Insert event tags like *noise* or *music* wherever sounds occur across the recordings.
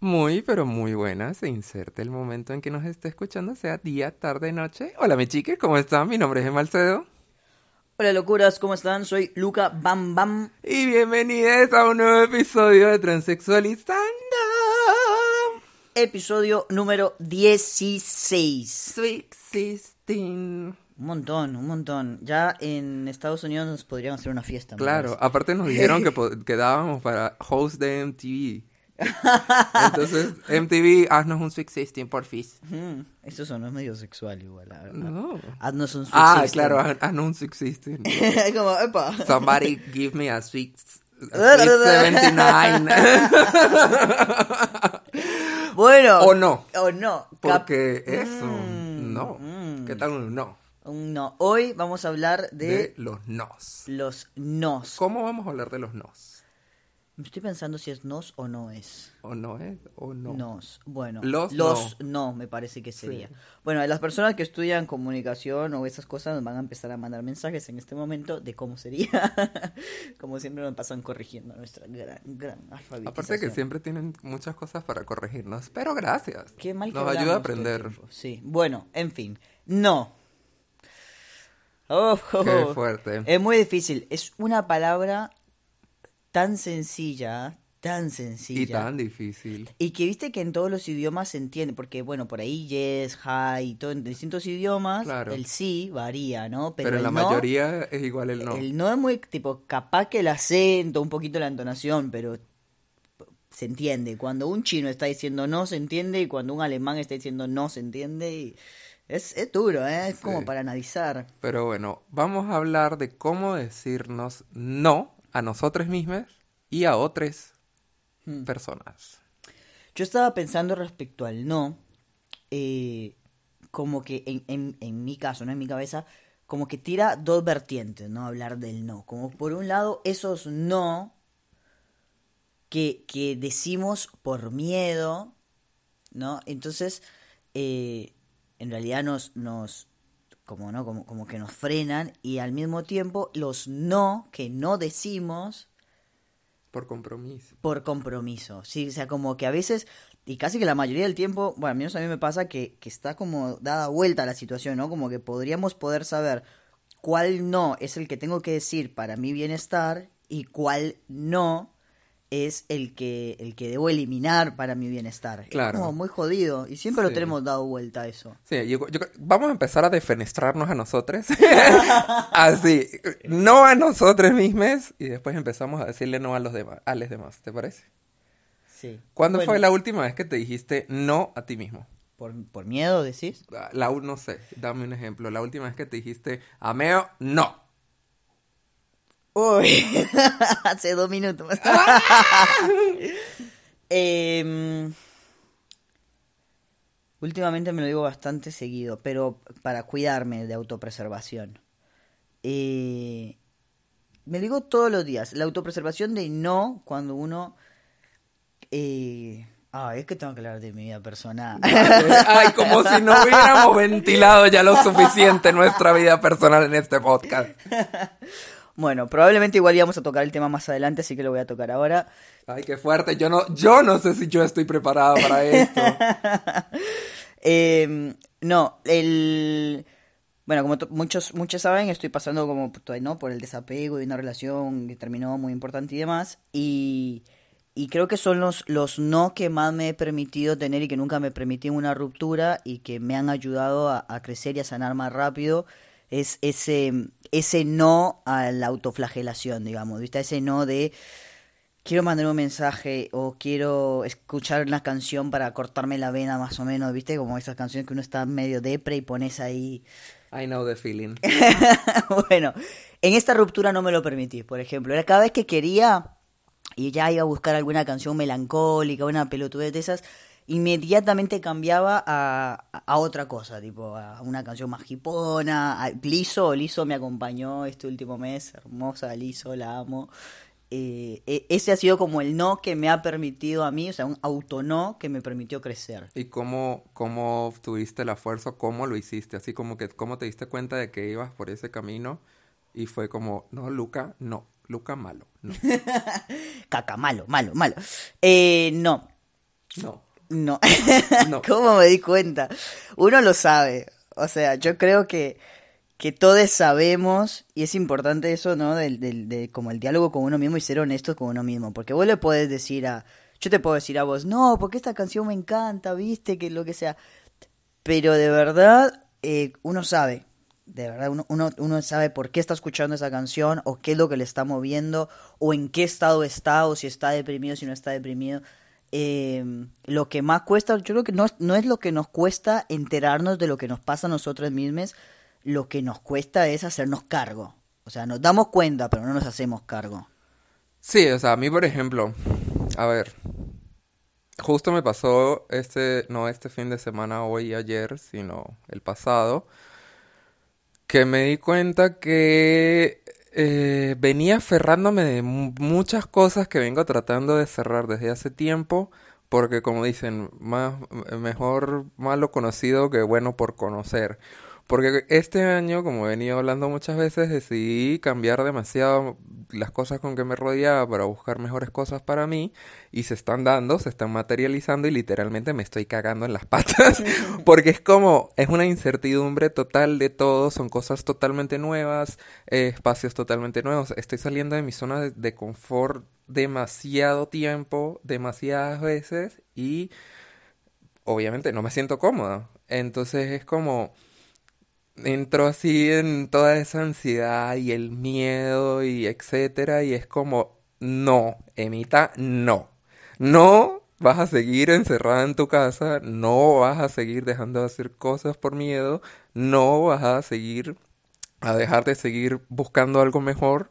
Muy, pero muy buena. Se inserte el momento en que nos esté escuchando, sea día, tarde, noche. Hola, mi chiques, ¿cómo están? Mi nombre es Emalcedo. Hola, locuras, ¿cómo están? Soy Luca Bam Bam. Y bienvenidos a un nuevo episodio de Transexualizando. Episodio número 16. Sweet Sixteen. Un montón, un montón. Ya en Estados Unidos nos podrían hacer una fiesta. Claro, *laughs* aparte nos dijeron que *laughs* po- quedábamos para host de MTV. Entonces, MTV, haznos un Sweet Sixteen, porfis. Mm, Eso sonó medio sexual igual, la verdad. No. Haznos un Ah, sexy claro, stand. haz- haznos un Sweet Sixteen. *laughs* Como, epa. Somebody give me a sweet, a *laughs* sweet 79. *laughs* Bueno. o no. O no. Cap- Porque eso, Mm, no. mm. ¿Qué tal un no? Un no. Hoy vamos a hablar de, De los nos. los nos. ¿Cómo vamos a hablar de los nos? Me estoy pensando si es nos o no es. ¿O no es? ¿O no? Nos. Bueno, Los no. me parece que sería. Bueno, las personas que estudian comunicación o esas cosas nos van a empezar a mandar mensajes en este momento de cómo sería. *laughs* Como siempre nos pasan corrigiendo nuestra gran, gran alfabetización. Aparte que siempre tienen muchas cosas para corregirnos, pero gracias. Qué mal que Nos ayuda a aprender. Sí, bueno, en fin. No. Oh, oh, Qué oh. fuerte. Es muy difícil. Es una palabra tan sencilla, tan sencilla. Y tan difícil. Y que viste que en todos los idiomas se entiende, porque bueno, por ahí yes, hi, todo en distintos idiomas, Claro. el sí varía, ¿no? Pero, Pero, en la no, mayoría es igual el no. el no es muy, tipo, capaz que el acento, un poquito la entonación, pero se entiende. Cuando un chino está diciendo no, se entiende, y cuando un alemán está diciendo no, se entiende, y es, es duro, ¿eh? Es Sí. como para analizar. Pero bueno, vamos a hablar de cómo decirnos no a nosotros mismos y a otras Hmm. personas. Yo estaba pensando respecto al no, eh, como que en, en, en mi caso, no en mi cabeza, como que tira dos vertientes, ¿no? Hablar del no. Como por un lado, esos no que, que decimos por miedo, ¿no? Entonces, eh, en realidad nos, nos como, ¿no? Como, como que nos frenan y al mismo tiempo los no que no decimos Por compromiso. por compromiso, sí, o sea, como que a veces, y casi que la mayoría del tiempo, bueno, al menos a mí me pasa que, que está como dada vuelta la situación, ¿no? Como que podríamos poder saber cuál no es el que tengo que decir para mi bienestar y cuál no es el que, el que debo eliminar para mi bienestar. Claro. Es como muy jodido, y siempre lo tenemos dado vuelta a eso. Sí, yo, yo- vamos a empezar a defenestrarnos a nosotros. *laughs* Así, no a nosotros mismos y después empezamos a decirle no a los demás, a los demás, ¿te parece? Sí. ¿Cuándo Bueno, fue la última vez que te dijiste no a ti mismo? Por, por miedo, decís. La, u- no sé, dame un ejemplo. La última vez que te dijiste ameo, no. Uy, *laughs* hace dos minutos. *laughs* Em, últimamente me lo digo bastante seguido, pero para cuidarme de autopreservación. Eh, me lo digo todos los días. La autopreservación de no cuando uno... Eh, ah, es que tengo que hablar de mi vida personal. *laughs* Ay, como si no hubiéramos ventilado ya lo suficiente nuestra vida personal en este podcast. Bueno, probablemente igual íbamos a tocar el tema más adelante, así que lo voy a tocar ahora. Ay, qué fuerte. Yo no, yo no sé si yo estoy preparada para esto. *laughs* Eh, no, el... Bueno, como muchos, muchos saben, estoy pasando como ¿no? por el desapego de una relación que terminó muy importante y demás. Y, y creo que son los, los no que más me he permitido tener y que nunca me permití una ruptura y que me han ayudado a, a crecer y a sanar más rápido. Es ese, ese no a la autoflagelación, digamos, ¿viste? Ese no de quiero mandar un mensaje o quiero escuchar una canción para cortarme la vena más o menos, ¿viste? Como esas canciones que uno está medio depre y pones ahí. I know the feeling. *laughs* bueno, en esta ruptura no me lo permití, por ejemplo. Era cada vez que quería y ya iba a buscar alguna canción melancólica, una pelotudez de esas, inmediatamente cambiaba a, a otra cosa, tipo a una canción más hipona. a- Liso, Liso me acompañó este último mes, hermosa Liso, la amo. Eh, e- ese ha sido como el no que me ha permitido a mí, o sea, un auto no que me permitió crecer. ¿Y cómo, cómo tuviste la fuerza? ¿Cómo lo hiciste? Así como que, ¿cómo te diste cuenta de que ibas por ese camino? Y fue como, no, Luca, no, Luca malo, no. *laughs* Caca, malo, malo, malo. Eh, no. No. No. No. *laughs* ¿Cómo me di cuenta? Uno lo sabe. O sea, yo creo que, que todos sabemos, y es importante eso, ¿no? Del, del, de como el diálogo con uno mismo y ser honestos con uno mismo. Porque vos le podés decir a. Yo te puedo decir a vos, no, porque esta canción me encanta, viste, que lo que sea. Pero de verdad, eh, uno sabe. De verdad, uno, uno, uno sabe por qué está escuchando esa canción, o qué es lo que le está moviendo, o en qué estado está, o si está deprimido, si no está deprimido eh, lo que más cuesta, yo creo que no, no es lo que nos cuesta enterarnos de lo que nos pasa a nosotros mismos, lo que nos cuesta es hacernos cargo. O sea, nos damos cuenta, pero no nos hacemos cargo. Sí, o sea, a mí, por ejemplo, a ver, justo me pasó este, no este fin de semana, hoy y ayer, sino el pasado, que me di cuenta que eh, venía aferrándome de mu- muchas cosas que vengo tratando de cerrar desde hace tiempo, porque como dicen, más, mejor malo conocido que bueno por conocer. Porque este año, como he venido hablando muchas veces, decidí cambiar demasiado las cosas con que me rodeaba para buscar mejores cosas para mí y se están dando, se están materializando y literalmente me estoy cagando en las *laughs* patas porque es como, es una incertidumbre total de todo, son cosas totalmente nuevas, eh, espacios totalmente nuevos, estoy saliendo de mi zona de, de confort demasiado tiempo, demasiadas veces y obviamente no me siento cómoda. Entonces es como entro así en toda esa ansiedad y el miedo y etcétera y es como no, Emita, no. No vas a seguir encerrada en tu casa, no vas a seguir dejando de hacer cosas por miedo, no vas a seguir a dejar de seguir buscando algo mejor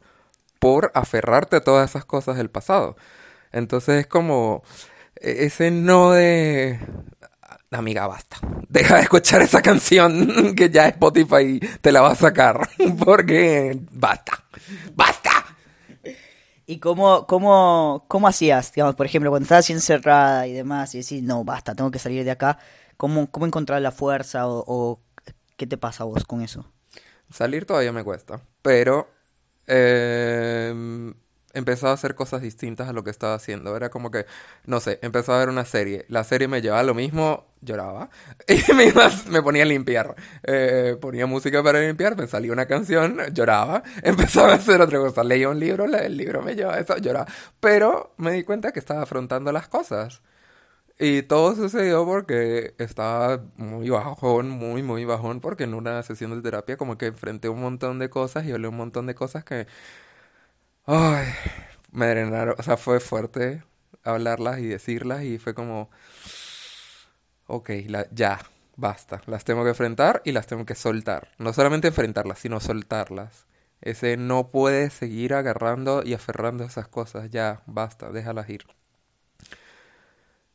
por aferrarte a todas esas cosas del pasado. Entonces es como e- ese no de amiga, basta. Deja de escuchar esa canción *laughs* que ya Spotify te la va a sacar. *laughs* Porque basta. Basta. ¿Y cómo, cómo, cómo hacías, digamos, por ejemplo, cuando estabas encerrada y demás, y decís, no, basta, tengo que salir de acá? ¿Cómo, cómo encontrar la fuerza o, o qué te pasa a vos con eso? Salir todavía me cuesta. Pero eh, empezaba a hacer cosas distintas a lo que estaba haciendo. Era como que, no sé, empezaba a ver una serie. La serie me llevaba lo mismo, lloraba. *laughs* Y me, iba- me ponía a limpiar. Eh, ponía música para limpiar, me salía una canción, lloraba. *laughs* Empezaba a hacer otra cosa. Leía un libro, el libro me llevaba eso, lloraba. Pero me di cuenta que estaba afrontando las cosas. Y todo sucedió porque estaba muy bajón, muy, muy bajón, porque en una sesión de terapia como que enfrenté un montón de cosas y hablé un montón de cosas que, ay, me drenaron, o sea, fue fuerte hablarlas y decirlas y fue como, ok, la- ya, basta, las tengo que enfrentar y las tengo que soltar. No solamente enfrentarlas, sino soltarlas. Ese no puedes seguir agarrando y aferrando esas cosas, ya, basta, déjalas ir.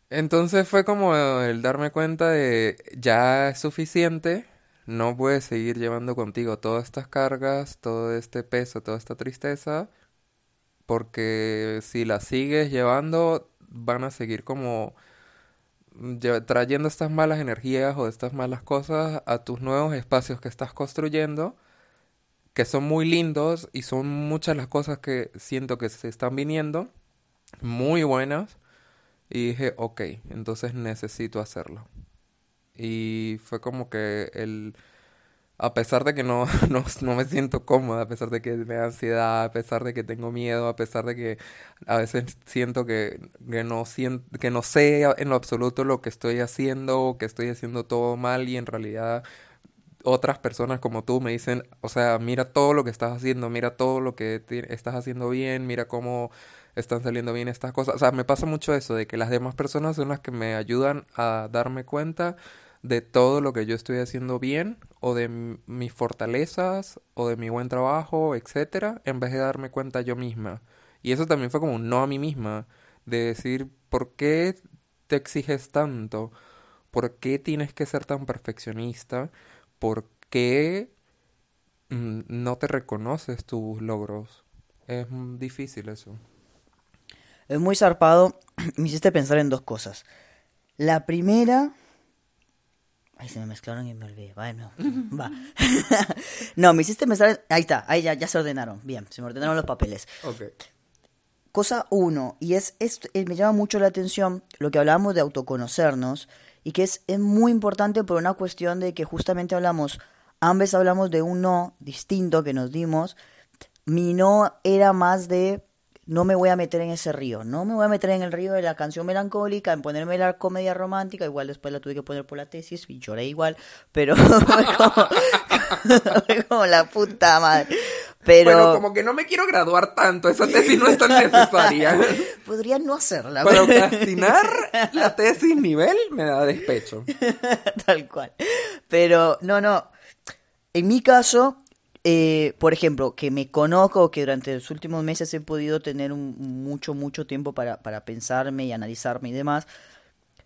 Entonces fue como el darme cuenta de ya es suficiente, no puedes seguir llevando contigo todas estas cargas, todo este peso, toda esta tristeza, porque si las sigues llevando van a seguir como trayendo estas malas energías o estas malas cosas a tus nuevos espacios que estás construyendo, que son muy lindos y son muchas las cosas que siento que se están viniendo, muy buenas. Y dije, ok, entonces necesito hacerlo. Y fue como que el, a pesar de que no, *laughs* no, no me siento cómoda, a pesar de que me da ansiedad, a pesar de que tengo miedo, a pesar de que a veces siento que, que no sien- que no sé en lo absoluto lo que estoy haciendo, que estoy haciendo todo mal y en realidad otras personas como tú me dicen, o sea, mira todo lo que estás haciendo, mira todo lo que estás haciendo bien, mira cómo están saliendo bien estas cosas. O sea, me pasa mucho eso, de que las demás personas son las que me ayudan a darme cuenta de todo lo que yo estoy haciendo bien, o de mis fortalezas, o de mi buen trabajo, etcétera, en vez de darme cuenta yo misma. Y eso también fue como un no a mí misma, de decir, ¿por qué te exiges tanto? ¿Por qué tienes que ser tan perfeccionista? ¿Por qué mm, no te reconoces tus logros? Es difícil eso. Es muy zarpado, *clears throat* me hiciste pensar en dos cosas. La primera... Ay, se me mezclaron y me olvidé. Bueno, *laughs* va. *laughs* no, me hiciste pensar... en- Ahí está, ahí ya, ya se ordenaron. Bien, se me ordenaron los papeles. Ok. cosa uno, y es, es, eh, me llama mucho la atención lo que hablamos de autoconocernos, y que es, es muy importante por una cuestión de que justamente hablamos, ambos hablamos de un no distinto que nos dimos, mi no era más de no me voy a meter en ese río, no me voy a meter en el río de la canción melancólica, en ponerme la comedia romántica, igual después la tuve que poner por la tesis y lloré igual, pero *laughs* como, la puta madre. Pero bueno, como que no me quiero graduar tanto, esa tesis no es tan necesaria. *laughs* Podría no hacerla. Procrastinar la tesis nivel me da despecho. *laughs* Tal cual. Pero no, no. En mi caso, eh, por ejemplo, que me conozco, que durante los últimos meses he podido tener un, mucho, mucho tiempo para, para pensarme y analizarme y demás,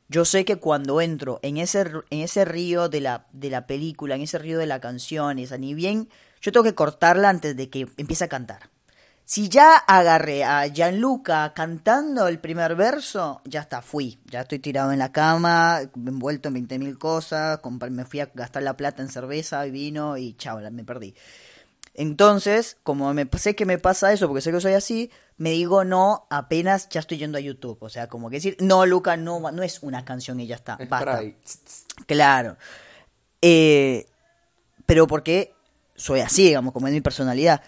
yo sé que cuando entro en ese, en ese río de la, de la película, en ese río de la canción, esa, ni bien, yo tengo que cortarla antes de que empiece a cantar. Si ya agarré a Gianluca cantando el primer verso, ya está, fui. Ya estoy tirado en la cama, envuelto en 20.000 cosas, me fui a gastar la plata en cerveza y vino y chao, me perdí. Entonces, como me sé que me pasa eso, porque sé que soy así, me digo no apenas ya estoy yendo a YouTube. O sea, como que decir, no, Luca, no, no es una canción y ya está. basta. Claro. Eh, pero porque soy así, digamos, como es mi personalidad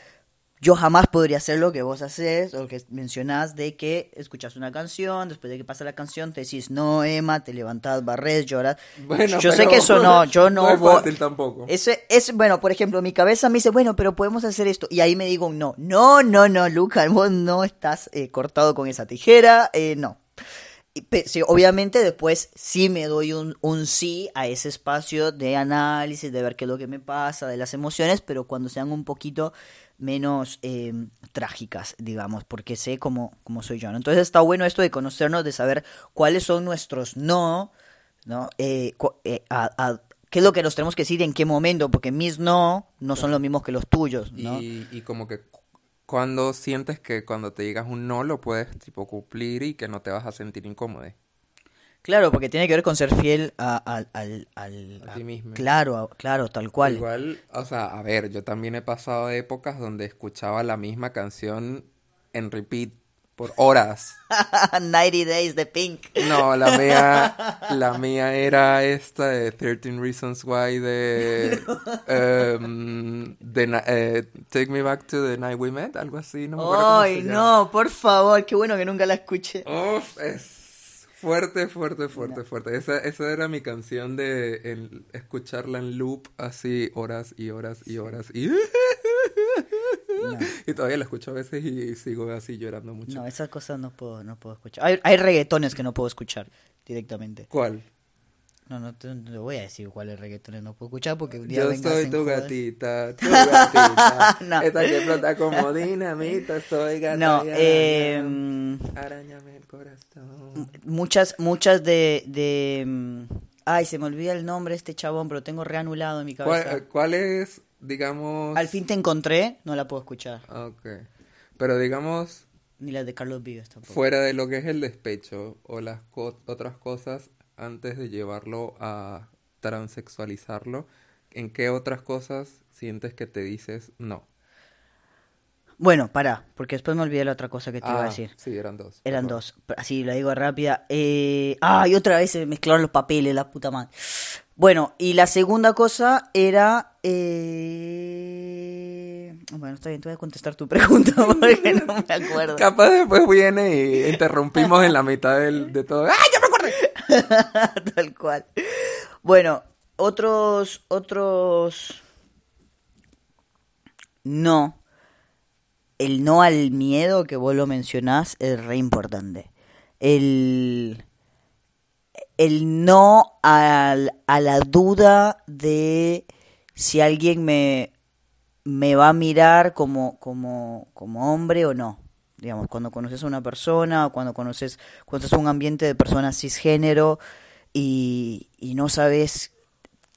yo jamás podría hacer lo que vos haces o lo que mencionás de que escuchas una canción, después de que pasa la canción te decís, no, Emma, te levantás, barres, lloras. Bueno, yo sé que eso no, *laughs* yo no. No es fácil tampoco. Ese, es, bueno, por ejemplo, mi cabeza me dice, bueno, pero podemos hacer esto. Y ahí me digo, no, no, no, no, Luca, vos no estás eh, cortado con esa tijera, eh, no. Sí, obviamente después sí me doy un, un, sí a ese espacio de análisis, de ver qué es lo que me pasa, de las emociones, pero cuando sean un poquito menos eh, trágicas, digamos, porque sé cómo, cómo soy yo. Entonces está bueno esto de conocernos, de saber cuáles son nuestros no, ¿no? Eh, eh, ¿Qué es lo que nos tenemos que decir en qué momento? Porque mis no no son los mismos que los tuyos, ¿no? Y, y como que cuando sientes que cuando te digas un no lo puedes tipo cumplir y que no te vas a sentir incómodo. Claro, porque tiene que ver con ser fiel a, al, a, ti mismo. Claro, claro, tal cual. Igual, o sea, a ver, yo también he pasado épocas donde escuchaba la misma canción en repeat por horas. *laughs* 90 Days de Pink. No, la mía, *laughs* la mía era esta de 13 Reasons Why de, *laughs* um, eh, Take Me Back to the Night We Met, algo así, no me Ay, no, por favor, qué bueno que nunca la escuché. Uf, es Fuerte, fuerte, fuerte, fuerte. Esa, esa era mi canción de escucharla en loop así horas y horas y horas y... *laughs* Y todavía la escucho a veces y sigo así llorando mucho. No, esas cosas no puedo, no puedo escuchar. Hay, hay reggaetones que no puedo escuchar directamente. ¿Cuál? No, no te, voy a decir cuáles reggaetones no puedo escuchar porque un día Yo soy tu gatita, tu *laughs* gatita. no. Esta que explota como dinamita, soy gatita. No, eh... Arañame el corazón. Muchas, muchas de, de... Mm, ay, se me olvida el nombre de este chabón, pero tengo reanulado en mi cabeza. ¿Cuál, es, digamos... Al fin te encontré, no la puedo escuchar. Ok. Pero digamos... Ni la de Carlos Vives tampoco. Fuera de lo que es el despecho o las otras cosas, antes de llevarlo a transexualizarlo, ¿en qué otras cosas sientes que te dices no? Bueno, para, porque después me olvidé la otra cosa que te iba a ah, decir. Sí, eran dos. Eran dos. Así lo digo rápida. Eh... Ah, y otra vez se mezclaron los papeles, la puta madre. Bueno, y la segunda cosa era. Eh... Bueno, está bien, te voy a contestar tu pregunta *laughs* porque no me acuerdo. Capaz después viene y interrumpimos en la mitad del, de todo. ¡Ah, ya me! *laughs* Tal cual. Bueno, otros, otros... No. El no al miedo que vos lo mencionás es re importante. El, el no al, a la duda de si alguien me, me va a mirar como, como, como hombre o no digamos, cuando conoces a una persona o cuando conoces, cuando estás un ambiente de personas cisgénero y, y no sabes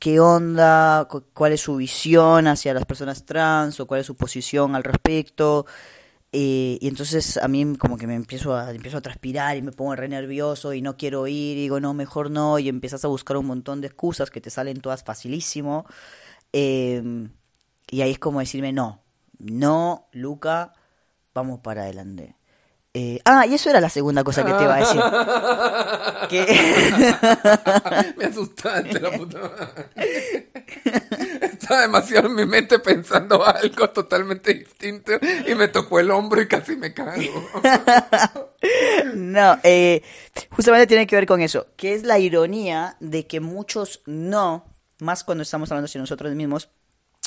qué onda, cuál es su visión hacia las personas trans o cuál es su posición al respecto. Eh, y entonces a mí como que me empiezo a, empiezo a transpirar y me pongo re nervioso y no quiero ir y digo no, mejor no y empiezas a buscar un montón de excusas que te salen todas facilísimo. Em, y ahí es como decirme no, no, Luca, vamos para adelante. Eh, ah, y eso era la segunda cosa que te iba a decir. *laughs* que... *laughs* Me asustaste, la *laughs* puta madre. Estaba demasiado en mi mente pensando algo totalmente distinto y me tocó el hombro y casi me cago. no, eh, justamente tiene que ver con eso, que es la ironía de que muchos no, más cuando estamos hablando de nosotros mismos,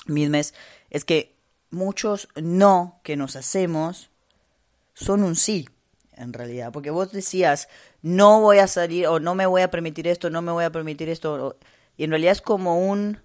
mismes, es que muchos no que nos hacemos son un sí, en realidad. Porque vos decías, no voy a salir o no me voy a permitir esto, no me voy a permitir esto. Y en realidad es como un,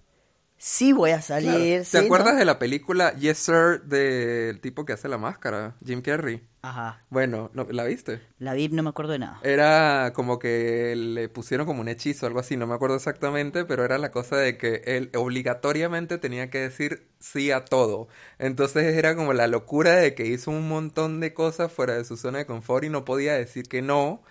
sí voy a salir. ¿Te acuerdas de la película Yes Sir del tipo que hace la máscara, Jim Carrey? Ajá. Bueno, ¿la viste? La vi, no me acuerdo de nada. Era como que le pusieron como un hechizo, algo así, no me acuerdo exactamente, pero era la cosa de que él obligatoriamente tenía que decir sí a todo. Entonces era como la locura de que hizo un montón de cosas fuera de su zona de confort y no podía decir que no.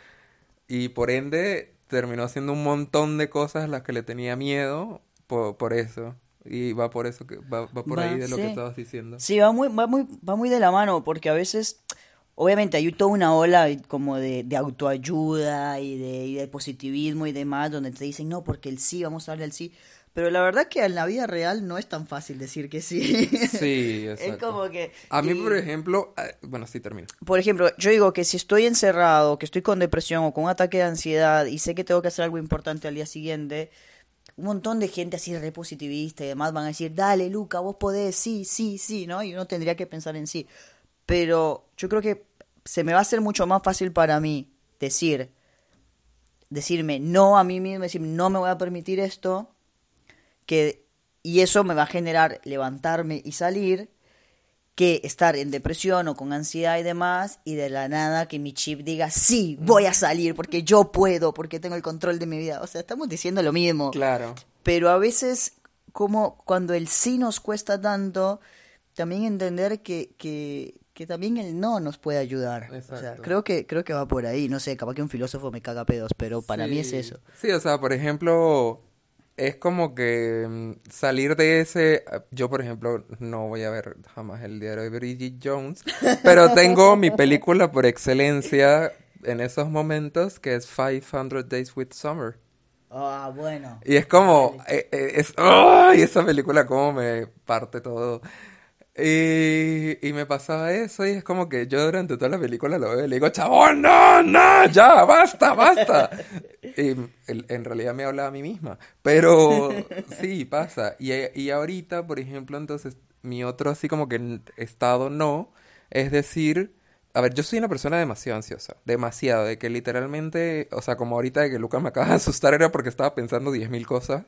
Y por ende terminó haciendo un montón de cosas a las que le tenía miedo por, eso. Y va por eso que va, por ahí de lo que estabas diciendo. Sí, va muy, va muy, va muy de la mano, porque a veces, obviamente hay toda una ola como de, autoayuda y de, positivismo y demás, donde te dicen, no, porque el sí, vamos a darle el sí. Pero la verdad que en la vida real no es tan fácil decir que sí. Sí, *laughs* exacto. Es como que... A mí, por ejemplo... Ah, bueno, sí, termino. Por ejemplo, yo digo que si estoy encerrado, que estoy con depresión o con un ataque de ansiedad y sé que tengo que hacer algo importante al día siguiente, un montón de gente así repositivista y demás van a decir, dale, Luca, vos podés, sí, sí, sí, ¿no? Y uno tendría que pensar en sí. Pero yo creo que se me va a hacer mucho más fácil para mí decir, decirme no a mí mismo, decir, no me voy a permitir esto, que, y eso me va a generar levantarme y salir, que estar en depresión o con ansiedad y demás, y de la nada que mi chip diga, sí, voy a salir porque yo puedo, porque tengo el control de mi vida. O sea, estamos diciendo lo mismo. Claro. Pero a veces, como cuando el sí nos cuesta tanto, también entender que, que, que también el no nos puede ayudar. O sea, creo que, creo que va por ahí. No sé, capaz que un filósofo me caga pedos, pero para mí es eso. Sí, o sea, por ejemplo, es como que mm, salir de ese. Yo, por ejemplo, no voy a ver jamás el diario de Bridget Jones, *laughs* pero tengo mi película por excelencia en esos momentos que es 500 Days with Summer. Ah, bueno. Y es como. Eh, eh, es, ¡Ay! esa película, como me parte todo. Y, y, me pasaba eso y es como que yo durante toda la película lo veo y le digo, chabón, no, no, ya, basta, basta. Y en realidad me hablaba a mí misma. Pero sí, pasa. Y, y ahorita, por ejemplo, entonces, mi otro así como que estado no, es decir, a ver, yo soy una persona demasiado ansiosa, demasiado, de que literalmente, o sea, como ahorita de que Lucas me acaba de asustar era porque estaba pensando diez mil cosas.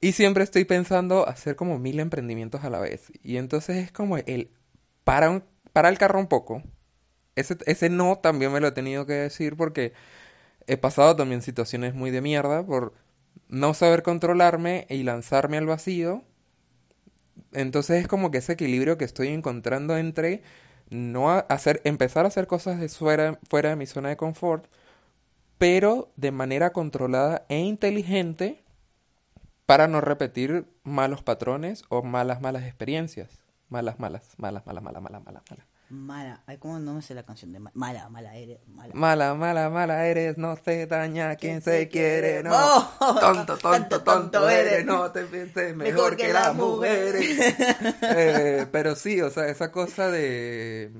Y siempre estoy pensando hacer como mil emprendimientos a la vez. Y entonces es como el para, para el carro un poco. Ese, ese no también me lo he tenido que decir porque he pasado también situaciones muy de mierda por no saber controlarme y lanzarme al vacío. Entonces es como que ese equilibrio que estoy encontrando entre no hacer, empezar a hacer cosas de fuera, fuera de mi zona de confort, pero de manera controlada e inteligente para no repetir malos patrones o malas, malas experiencias. Malas, malas, malas, malas, malas, malas, malas, malas. Mala, ay, ¿cómo no me sé la canción de mala, mala eres, mala. Mala, mala, mala eres, no se daña quien se quiere, no. tonto, tonto, tonto eres, no te pienses mejor que las mujeres. *laughs* eh, pero sí, o sea, esa cosa de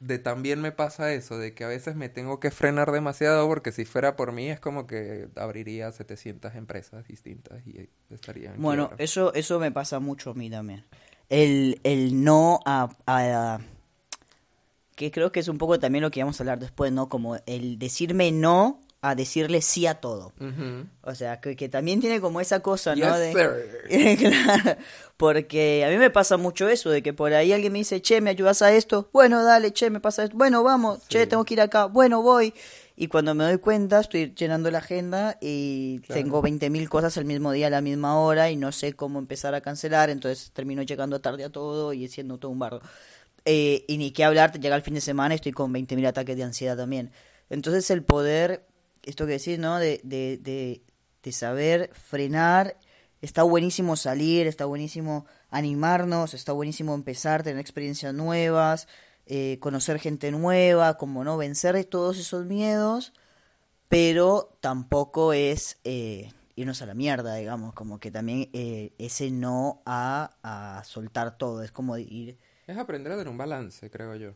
de también me pasa eso, de que a veces me tengo que frenar demasiado porque si fuera por mí es como que abriría 700 empresas distintas y estaría... bueno, eso, eso me pasa mucho a mí también. El, el no a, a, Que creo que es un poco también lo que vamos a hablar después, ¿no? Como el decirme no a decirle sí a todo. O sea, que, también tiene como esa cosa, ¿no? de... *laughs* porque a mí me pasa mucho eso, de que por ahí alguien me dice, che, ¿me ayudas a esto? Bueno, dale, che, me pasa esto. Bueno, vamos, che, tengo que ir acá. Bueno, voy. Y cuando me doy cuenta, estoy llenando la agenda y tengo 20.000 cosas el mismo día a la misma hora y no sé cómo empezar a cancelar, entonces termino llegando tarde a todo y siendo todo un barro. Eh, y ni qué hablar, llega el fin de semana y estoy con 20.000 ataques de ansiedad también. Entonces el poder esto que decís, ¿no? De, de, de, de saber frenar. Está buenísimo salir, está buenísimo animarnos, está buenísimo empezar, tener experiencias nuevas, eh, conocer gente nueva, como no vencer todos esos miedos, pero tampoco es eh, irnos a la mierda, digamos, como que también eh, ese no a, a soltar todo, es como ir... Es aprender a tener un balance, creo yo.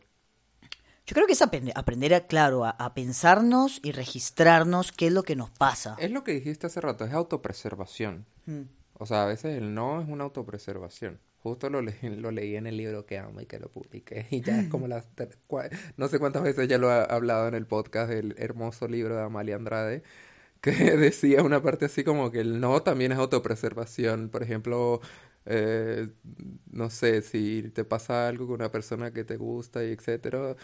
Yo creo que es aprender, aprender a, claro, a, pensarnos y registrarnos qué es lo que nos pasa. Es lo que dijiste hace rato, es autopreservación. Hmm. O sea, a veces el no es una autopreservación. Justo lo, *laughs* lo leí en el libro que amo y que lo publiqué. Y ya es como *laughs* las... No sé cuántas veces ya lo he hablado en el podcast del hermoso libro de Amalia Andrade, que *laughs* decía una parte así como que el no también es autopreservación. Por ejemplo, eh, no sé, si te pasa algo con una persona que te gusta y etcétera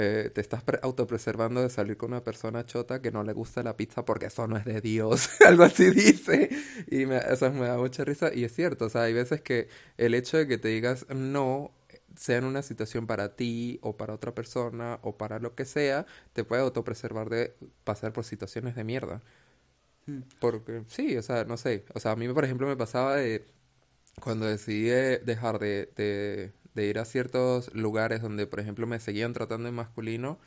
eh, te estás autopreservando de salir con una persona chota que no le gusta la pizza porque eso no es de Dios, *laughs* algo así dice, y me, eso me da mucha risa, y es cierto, o sea, hay veces que el hecho de que te digas no, sea en una situación para ti o para otra persona o para lo que sea, te puede autopreservar de pasar por situaciones de mierda. Hmm. Porque sí, o sea, no sé, o sea, a mí por ejemplo me pasaba de cuando decidí dejar de, de ir a ciertos lugares donde, por ejemplo, me seguían tratando en masculino,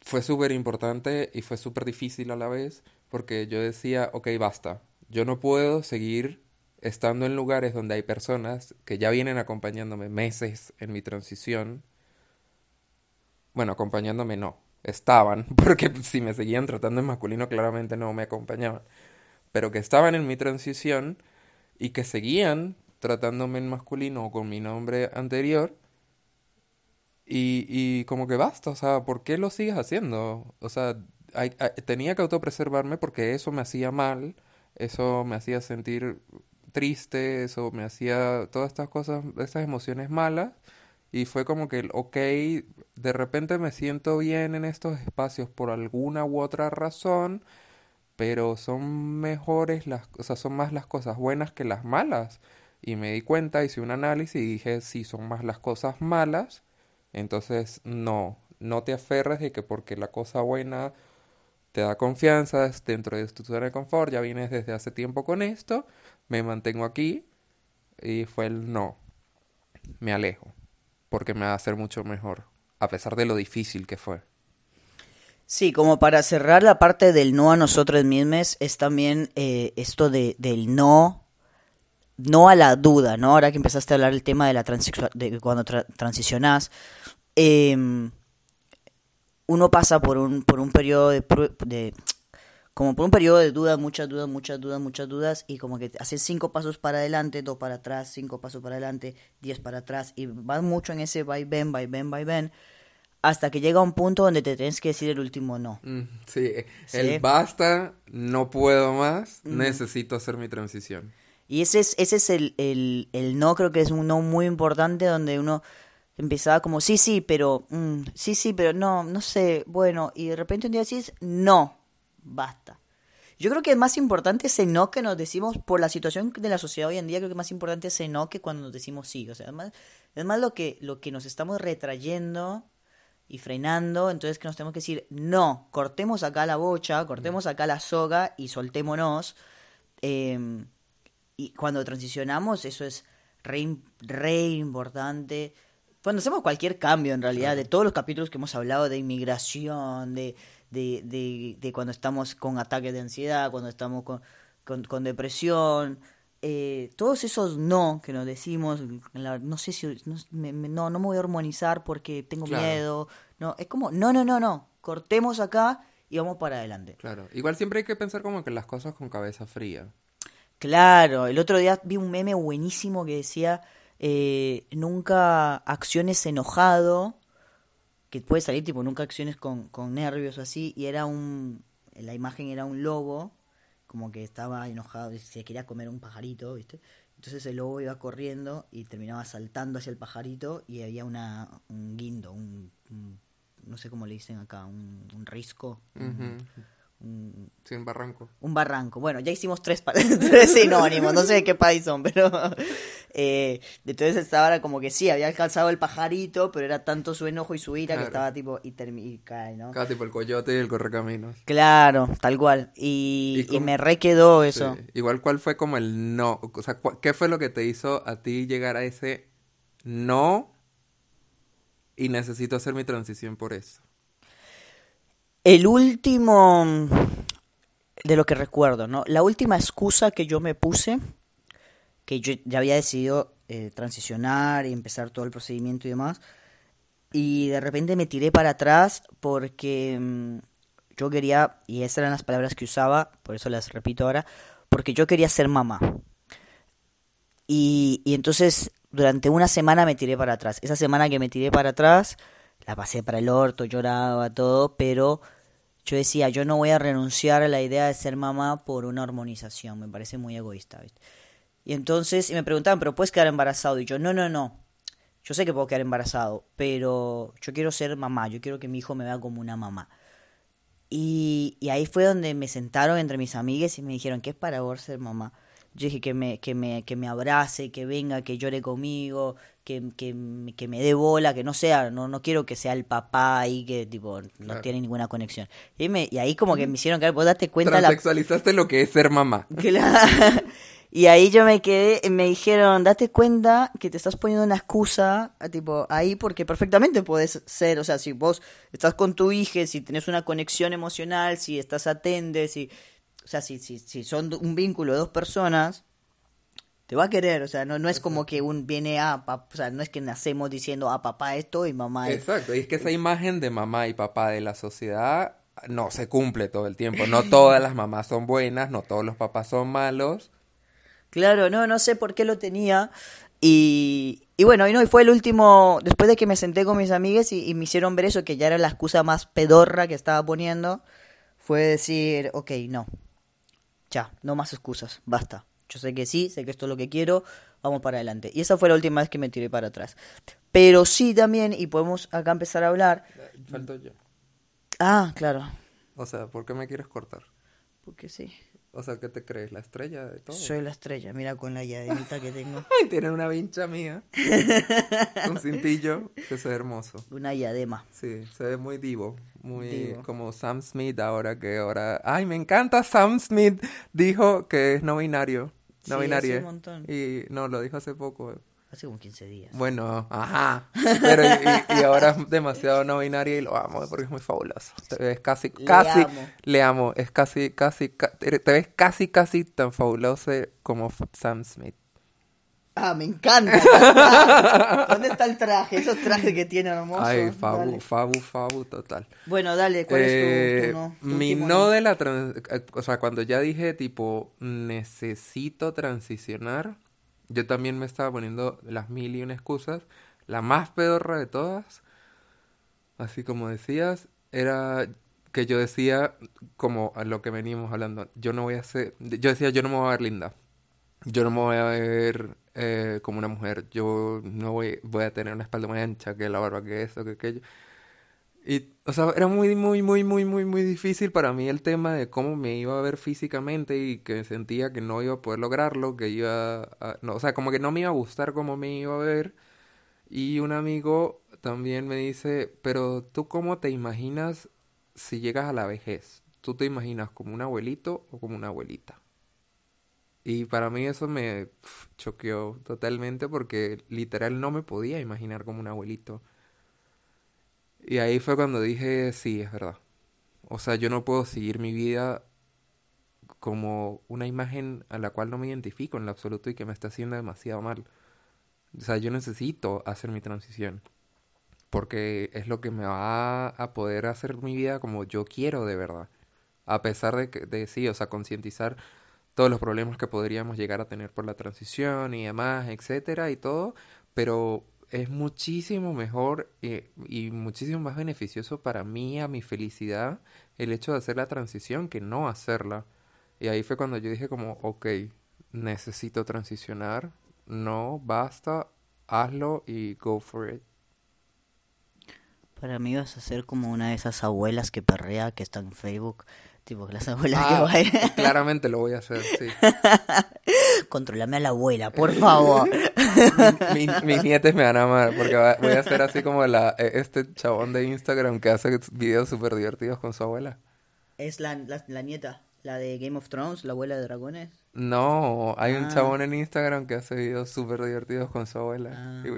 fue súper importante y fue súper difícil a la vez, porque yo decía, ok, basta, yo no puedo seguir estando en lugares donde hay personas que ya vienen acompañándome meses en mi transición. Bueno, acompañándome no, estaban, *laughs* porque si me seguían tratando en masculino claramente no me acompañaban, pero que estaban en mi transición y que seguían tratándome en masculino o con mi nombre anterior. Y, y como que basta, o sea, ¿por qué lo sigues haciendo? O sea, tenía que autopreservarme porque eso me hacía mal, eso me hacía sentir triste, eso me hacía todas estas cosas, estas emociones malas. Y fue como que, ok, de repente me siento bien en estos espacios por alguna u otra razón, pero son mejores las, o son más las cosas buenas que las malas. Y me di cuenta, hice un análisis y dije, si son más las cosas malas, entonces no, no te aferres de que porque la cosa buena te da confianza dentro de tu zona de confort, ya vienes desde hace tiempo con esto, me mantengo aquí y fue el no, me alejo, porque me va a hacer mucho mejor, a pesar de lo difícil que fue. Sí, como para cerrar la parte del no a nosotros mismos, es también eh, esto de, del no no a la duda, ¿no? Ahora que empezaste a hablar el tema de la de cuando transicionás, em, uno pasa por un, por un periodo de, de, como por un periodo de dudas, muchas dudas, muchas dudas, muchas dudas, y como que haces cinco pasos para adelante, dos para atrás, cinco pasos para adelante, diez para atrás, y vas mucho en ese ven, va ven, ven, hasta que llega un punto donde te tienes que decir el último no. Mm, sí, el basta, no puedo más, necesito hacer mi transición. Y ese es, ese es el, el, el, no, creo que es un no muy importante donde uno empezaba como, sí, sí, pero, mm, sí, sí, pero no, no sé, bueno, y de repente un día decís, no, basta. Yo creo que es más importante ese no que nos decimos por la situación de la sociedad hoy en día, creo que es más importante ese no que cuando nos decimos sí. O sea, es más, es más lo, que, lo que nos estamos retrayendo y frenando, entonces que nos tenemos que decir, no, cortemos acá la bocha, cortemos acá la soga y soltémonos. Eh, y cuando transicionamos, eso es re, re importante. Cuando hacemos cualquier cambio, en realidad, de todos los capítulos que hemos hablado de inmigración, de, de, de, de cuando estamos con ataques de ansiedad, cuando estamos con, con, depresión, eh, todos esos no que nos decimos, no sé si, no, me, no, no me voy a hormonizar porque tengo miedo, no, es como, no, no, no, no, cortemos acá y vamos para adelante. Claro, igual siempre hay que pensar como que las cosas con cabeza fría. Claro, el otro día vi un meme buenísimo que decía, eh, nunca acciones enojado, que puede salir tipo nunca acciones con, con nervios o así, y era un, la imagen era un lobo, como que estaba enojado, se quería comer un pajarito, ¿viste? Entonces el lobo iba corriendo y terminaba saltando hacia el pajarito y había una, un guindo, un, no sé cómo le dicen acá, un, risco. Sí, un barranco. Un barranco. Bueno, ya hicimos tres, *laughs* tres sinónimos, no sé de qué país son, pero... Eh, entonces estaba como que sí, había alcanzado el pajarito, pero era tanto su enojo y su ira que estaba tipo... Y, y cae, ¿no? Cada tipo el coyote y el correcaminos. Claro, tal cual. Y, y, me re quedó eso. Igual, ¿cuál fue como el no? O sea, ¿qué fue lo que te hizo a ti llegar a ese no y necesito hacer mi transición por eso. El último, de lo que recuerdo, ¿no? La última excusa que yo me puse, que yo ya había decidido eh, transicionar y empezar todo el procedimiento y demás, y de repente me tiré para atrás porque mm, yo quería, y esas eran las palabras que usaba, por eso las repito ahora, porque yo quería ser mamá. Y, y entonces durante una semana me tiré para atrás. Esa semana que me tiré para atrás, la pasé para el orto, lloraba, todo, pero yo decía, yo no voy a renunciar a la idea de ser mamá por una hormonización, me parece muy egoísta. Y entonces y me preguntaban, pero puedes quedar embarazado. Y yo, no, no, no. Yo sé que puedo quedar embarazado, pero yo quiero ser mamá, yo quiero que mi hijo me vea como una mamá. Y, y ahí fue donde me sentaron entre mis amigas y me dijeron, ¿qué es para vos ser mamá? Yo dije que me, que me, que me abrace, que venga, que llore conmigo, que, que, que me dé bola, que no sea, no, no quiero que sea el papá ahí que tipo no Claro. tiene ninguna conexión. Y, me- y ahí como que me hicieron que vos date cuenta la Transexualizaste lo que es ser mamá. Claro. *laughs* Y ahí yo me quedé, me dijeron, date cuenta que te estás poniendo una excusa, tipo, ahí porque perfectamente puedes ser, o sea, si vos estás con tu hija, si tenés una conexión emocional, si estás atende, si, o sea, si, si, si son un vínculo de dos personas, te va a querer, o sea, no, no es como que un viene a, pa- o sea, no es que nacemos diciendo a papá esto y mamá esto. Exacto, y es que esa imagen de mamá y papá de la sociedad no se cumple todo el tiempo. No todas las mamás son buenas, no todos los papás son malos. Claro, no, no sé por qué lo tenía. Y, y bueno, y no, y fue el último, después de que me senté con mis amigas y, y me hicieron ver eso, que ya era la excusa más pedorra que estaba poniendo, fue decir, ok, no, ya, no más excusas, basta. Yo sé que sí, sé que esto es lo que quiero, vamos para adelante. Y esa fue la última vez que me tiré para atrás. Pero sí también, y podemos acá empezar a hablar. Falto yo. Ah, claro, O sea, ¿por qué me quieres cortar? porque sí, O sea, ¿qué te crees? ¿La estrella de todo? soy la estrella, mira con la diademita que tengo. *laughs* Ay, tiene una vincha mía. *laughs* Un cintillo que se ve hermoso. Una diadema. Sí, se ve muy divo, muy Divo. como Sam Smith ahora que ahora... Ay, me encanta Sam Smith. Dijo que es no binario. No Sí, hace un montón. Y no, lo dijo hace poco. Hace como 15 días. Bueno, ajá. Pero y, y- y ahora es demasiado no binario y lo amo porque es muy fabuloso. Te ves casi, Le casi, amo. le amo. Es casi, casi, ca- te ves casi, casi tan fabuloso como Sam Smith. Ah, me encanta. ¿Dónde está el traje? Esos trajes que tiene hermosos. Ay, fabu, Dale. fabu, fabu, total. Bueno, dale, ¿cuál es Eh, tu, tu no? Tu mi no de la trans- eh, o sea, cuando ya dije tipo necesito transicionar, yo también me estaba poniendo las mil y una excusas. La más pedorra de todas, así como decías, era que yo decía como a lo que venimos hablando, yo no voy a ser, yo decía yo no me voy a ver linda. Yo no me voy a ver eh, como una mujer. Yo no voy, voy a tener una espalda muy ancha, que la barba, que eso, que aquello. Y, o sea, era muy, muy, muy, muy, muy, muy difícil para mí el tema de cómo me iba a ver físicamente y que sentía que no iba a poder lograrlo, que iba. No, o sea, como que no me iba a gustar cómo me iba a ver. Y un amigo también me dice, pero tú cómo te imaginas si llegas a la vejez? ¿Tú te imaginas como un abuelito o como una abuelita? Y para mí eso me pf, choqueó totalmente porque literal no me podía imaginar como un abuelito. Y ahí fue cuando dije, sí, es verdad. O sea, yo no puedo seguir mi vida como una imagen a la cual no me identifico en absoluto y que me está haciendo demasiado mal. O sea, yo necesito hacer mi transición. Porque es lo que me va a poder hacer mi vida como yo quiero de verdad. A pesar de que, de sí, o sea, concientizar todos los problemas que podríamos llegar a tener por la transición y demás, etcétera, y todo, pero es muchísimo mejor eh, y muchísimo más beneficioso para mí, a mi felicidad, el hecho de hacer la transición que no hacerla. Y ahí fue cuando yo dije como, ok, necesito transicionar, no, basta, hazlo y go for it. Para mí vas a ser como una de esas abuelas que perrea que están en Facebook. Tipo, las abuelas que Ah, bailan. claramente lo voy a hacer, sí. *laughs* Controlame a la abuela, por favor. *laughs* Mi- mis nietes me van a amar porque va- voy a ser así como la, eh, este chabón de Instagram que hace videos súper divertidos con su abuela. es la, la, la nieta. La de Game of Thrones, la abuela de dragones. No, hay un Ah. chabón en Instagram que hace videos súper divertidos con su abuela. Ah, Y,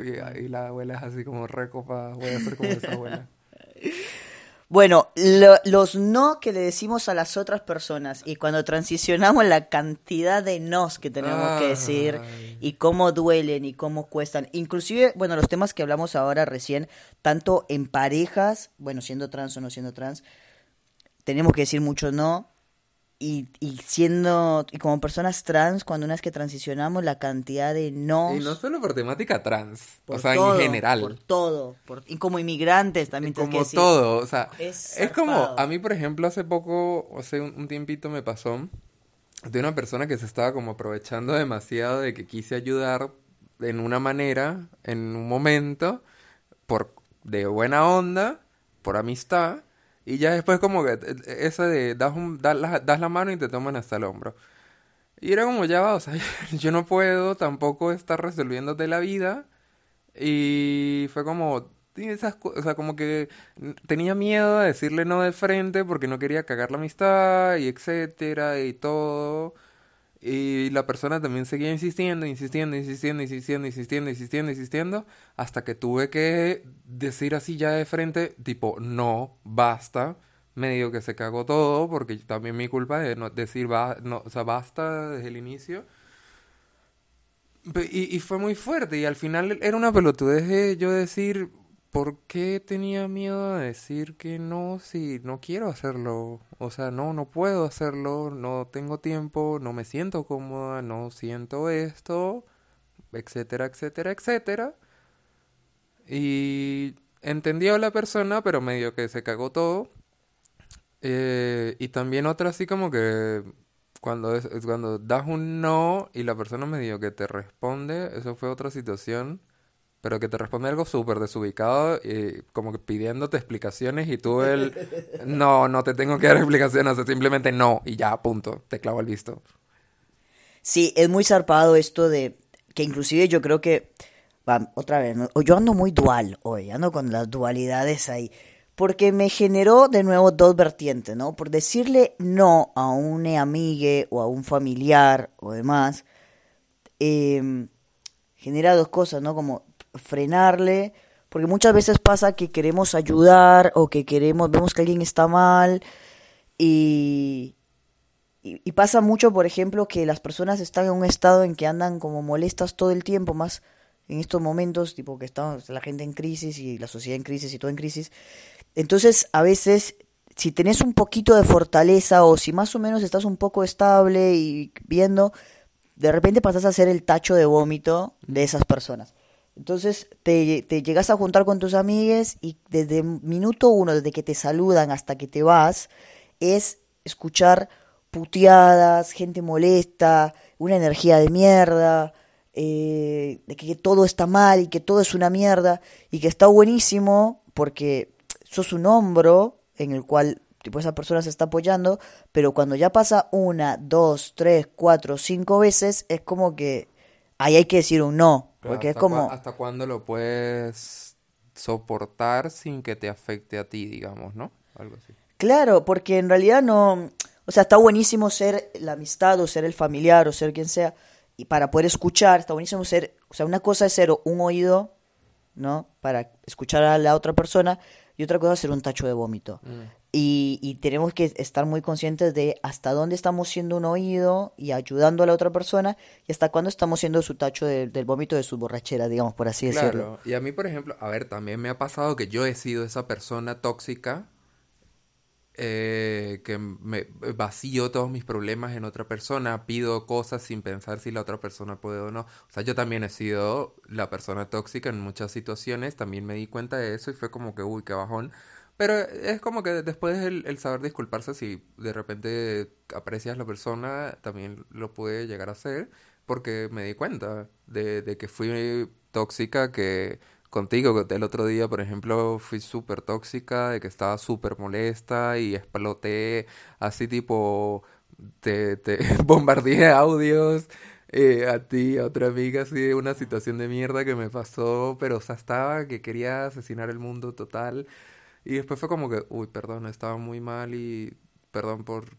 y- y la abuela es así como recopa, voy a ser como esa abuela. *laughs* Bueno, lo- los no que le decimos a las otras personas y cuando transicionamos la cantidad de nos que tenemos que decir y cómo duelen y cómo cuestan. Inclusive, bueno, los temas que hablamos ahora recién, tanto en parejas, bueno, siendo trans o no siendo trans, tenemos que decir mucho no. Y, y siendo, y como personas trans, cuando una vez que transicionamos, la cantidad de no Y no solo por temática trans, o sea, todo, en general. Por todo. Por, y como inmigrantes también que Como decir. todo, o sea, Es es, como, a mí por ejemplo hace poco, hace un, un tiempito me pasó de una persona que se estaba como aprovechando demasiado de que quise ayudar en una manera, en un momento, por de buena onda, por amistad, y ya después como que eh, eso de das, un, das, la, das la mano y te toman hasta el hombro. Y era como ya va, o sea, *laughs* yo no puedo tampoco estar resolviéndote la vida. Y fue como, esas, o sea, como que tenía miedo a decirle no de frente porque no quería cagar la amistad y etcétera y todo. Y la persona también seguía insistiendo, insistiendo, insistiendo, insistiendo, insistiendo, insistiendo, insistiendo, hasta que tuve que decir así ya de frente, tipo, no, basta. Medio que se cagó todo, porque también mi culpa de no decir, no, o sea, basta desde el inicio. Y fue muy fuerte y al final era una pelotudez de yo decir, ¿por qué tenía miedo de decir que no si no quiero hacerlo? O sea, no, no puedo hacerlo, no tengo tiempo, no me siento cómoda, no siento esto, etcétera, etcétera, etcétera. Y entendió la persona, pero medio que se cagó todo. Eh, y también otra así como que cuando es cuando das un no y la persona medio que te responde, eso fue otra situación, pero que te responde algo súper desubicado y como que pidiéndote explicaciones y tú el *laughs* no, no te tengo que dar explicaciones, simplemente no y ya, punto, te clavo el visto. Sí, es muy zarpado esto de que inclusive yo creo que, va, otra vez, ¿no? yo ando muy dual hoy, ando con las dualidades ahí, porque me generó de nuevo dos vertientes, ¿no? Por decirle no a un amigue o a un familiar o demás, eh, genera dos cosas, ¿no? Como frenarle, porque muchas veces pasa que queremos ayudar o que queremos, vemos que alguien está mal y, y, pasa mucho, por ejemplo, que las personas están en un estado en que andan como molestas todo el tiempo, más en estos momentos, tipo que está la gente en crisis y la sociedad en crisis y todo en crisis. Entonces, a veces, si tenés un poquito de fortaleza o si más o menos estás un poco estable y viendo, de repente pasas a ser el tacho de vómito de esas personas. Entonces te, llegas a juntar con tus amigues y desde minuto uno, desde que te saludan hasta que te vas, es escuchar puteadas, gente molesta, una energía de mierda, eh, de que todo está mal y que todo es una mierda y que está buenísimo porque sos un hombro en el cual tipo esa persona se está apoyando, pero cuando ya pasa una, dos, tres, cuatro, cinco veces, es como que ahí hay que decir un no, porque es ¿Hasta como... ¿Hasta cuándo lo puedes soportar sin que te afecte a ti, digamos, ¿no? Algo así. Claro, porque en realidad no, o sea, está buenísimo ser la amistad o ser el familiar o ser quien sea y para poder escuchar, está buenísimo ser, o sea, una cosa es ser un oído, ¿no? Para escuchar a la otra persona y otra cosa es ser un tacho de vómito. Y, y tenemos que estar muy conscientes de hasta dónde estamos siendo un oído y ayudando a la otra persona y hasta cuándo estamos siendo su tacho de- del vómito de su borrachera, digamos, por así decirlo. Claro, y a mí, por ejemplo, a ver, también me ha pasado que yo he sido esa persona tóxica eh, que me vacío todos mis problemas en otra persona, pido cosas sin pensar si la otra persona puede o no. O sea, yo también he sido la persona tóxica en muchas situaciones, también me di cuenta de eso y fue como que, uy, qué bajón. Pero es como que después el, el saber disculparse, si de repente aprecias la persona, también lo pude llegar a hacer, porque me di cuenta de, de que fui tóxica, que contigo el otro día, por ejemplo, fui súper tóxica, de que estaba súper molesta y exploté así tipo, te, te *laughs* bombardeé audios eh, a ti, a otra amiga, así de una situación de mierda que me pasó, pero o estaba que quería asesinar el mundo total. Y después fue como que, uy, perdón, estaba muy mal y perdón por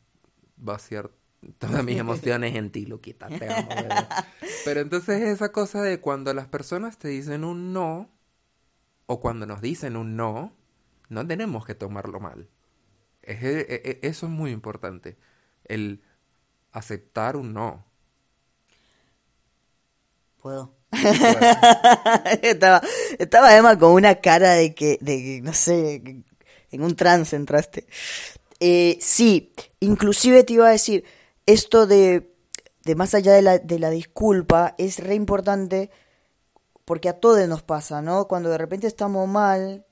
vaciar todas mis emociones en ti, Luquita, te amo, ¿verdad? *laughs* Pero entonces esa cosa de cuando las personas te dicen un no, o cuando nos dicen un no, no tenemos que tomarlo mal. Es- e- e- eso es muy importante. El aceptar un no. Puedo. Estaba, estaba Emma con una cara de que, de no sé, en un trance entraste. Eh, sí, inclusive te iba a decir, esto de, de más allá de la, de la disculpa es re importante porque a todos nos pasa, ¿no? Cuando de repente estamos mal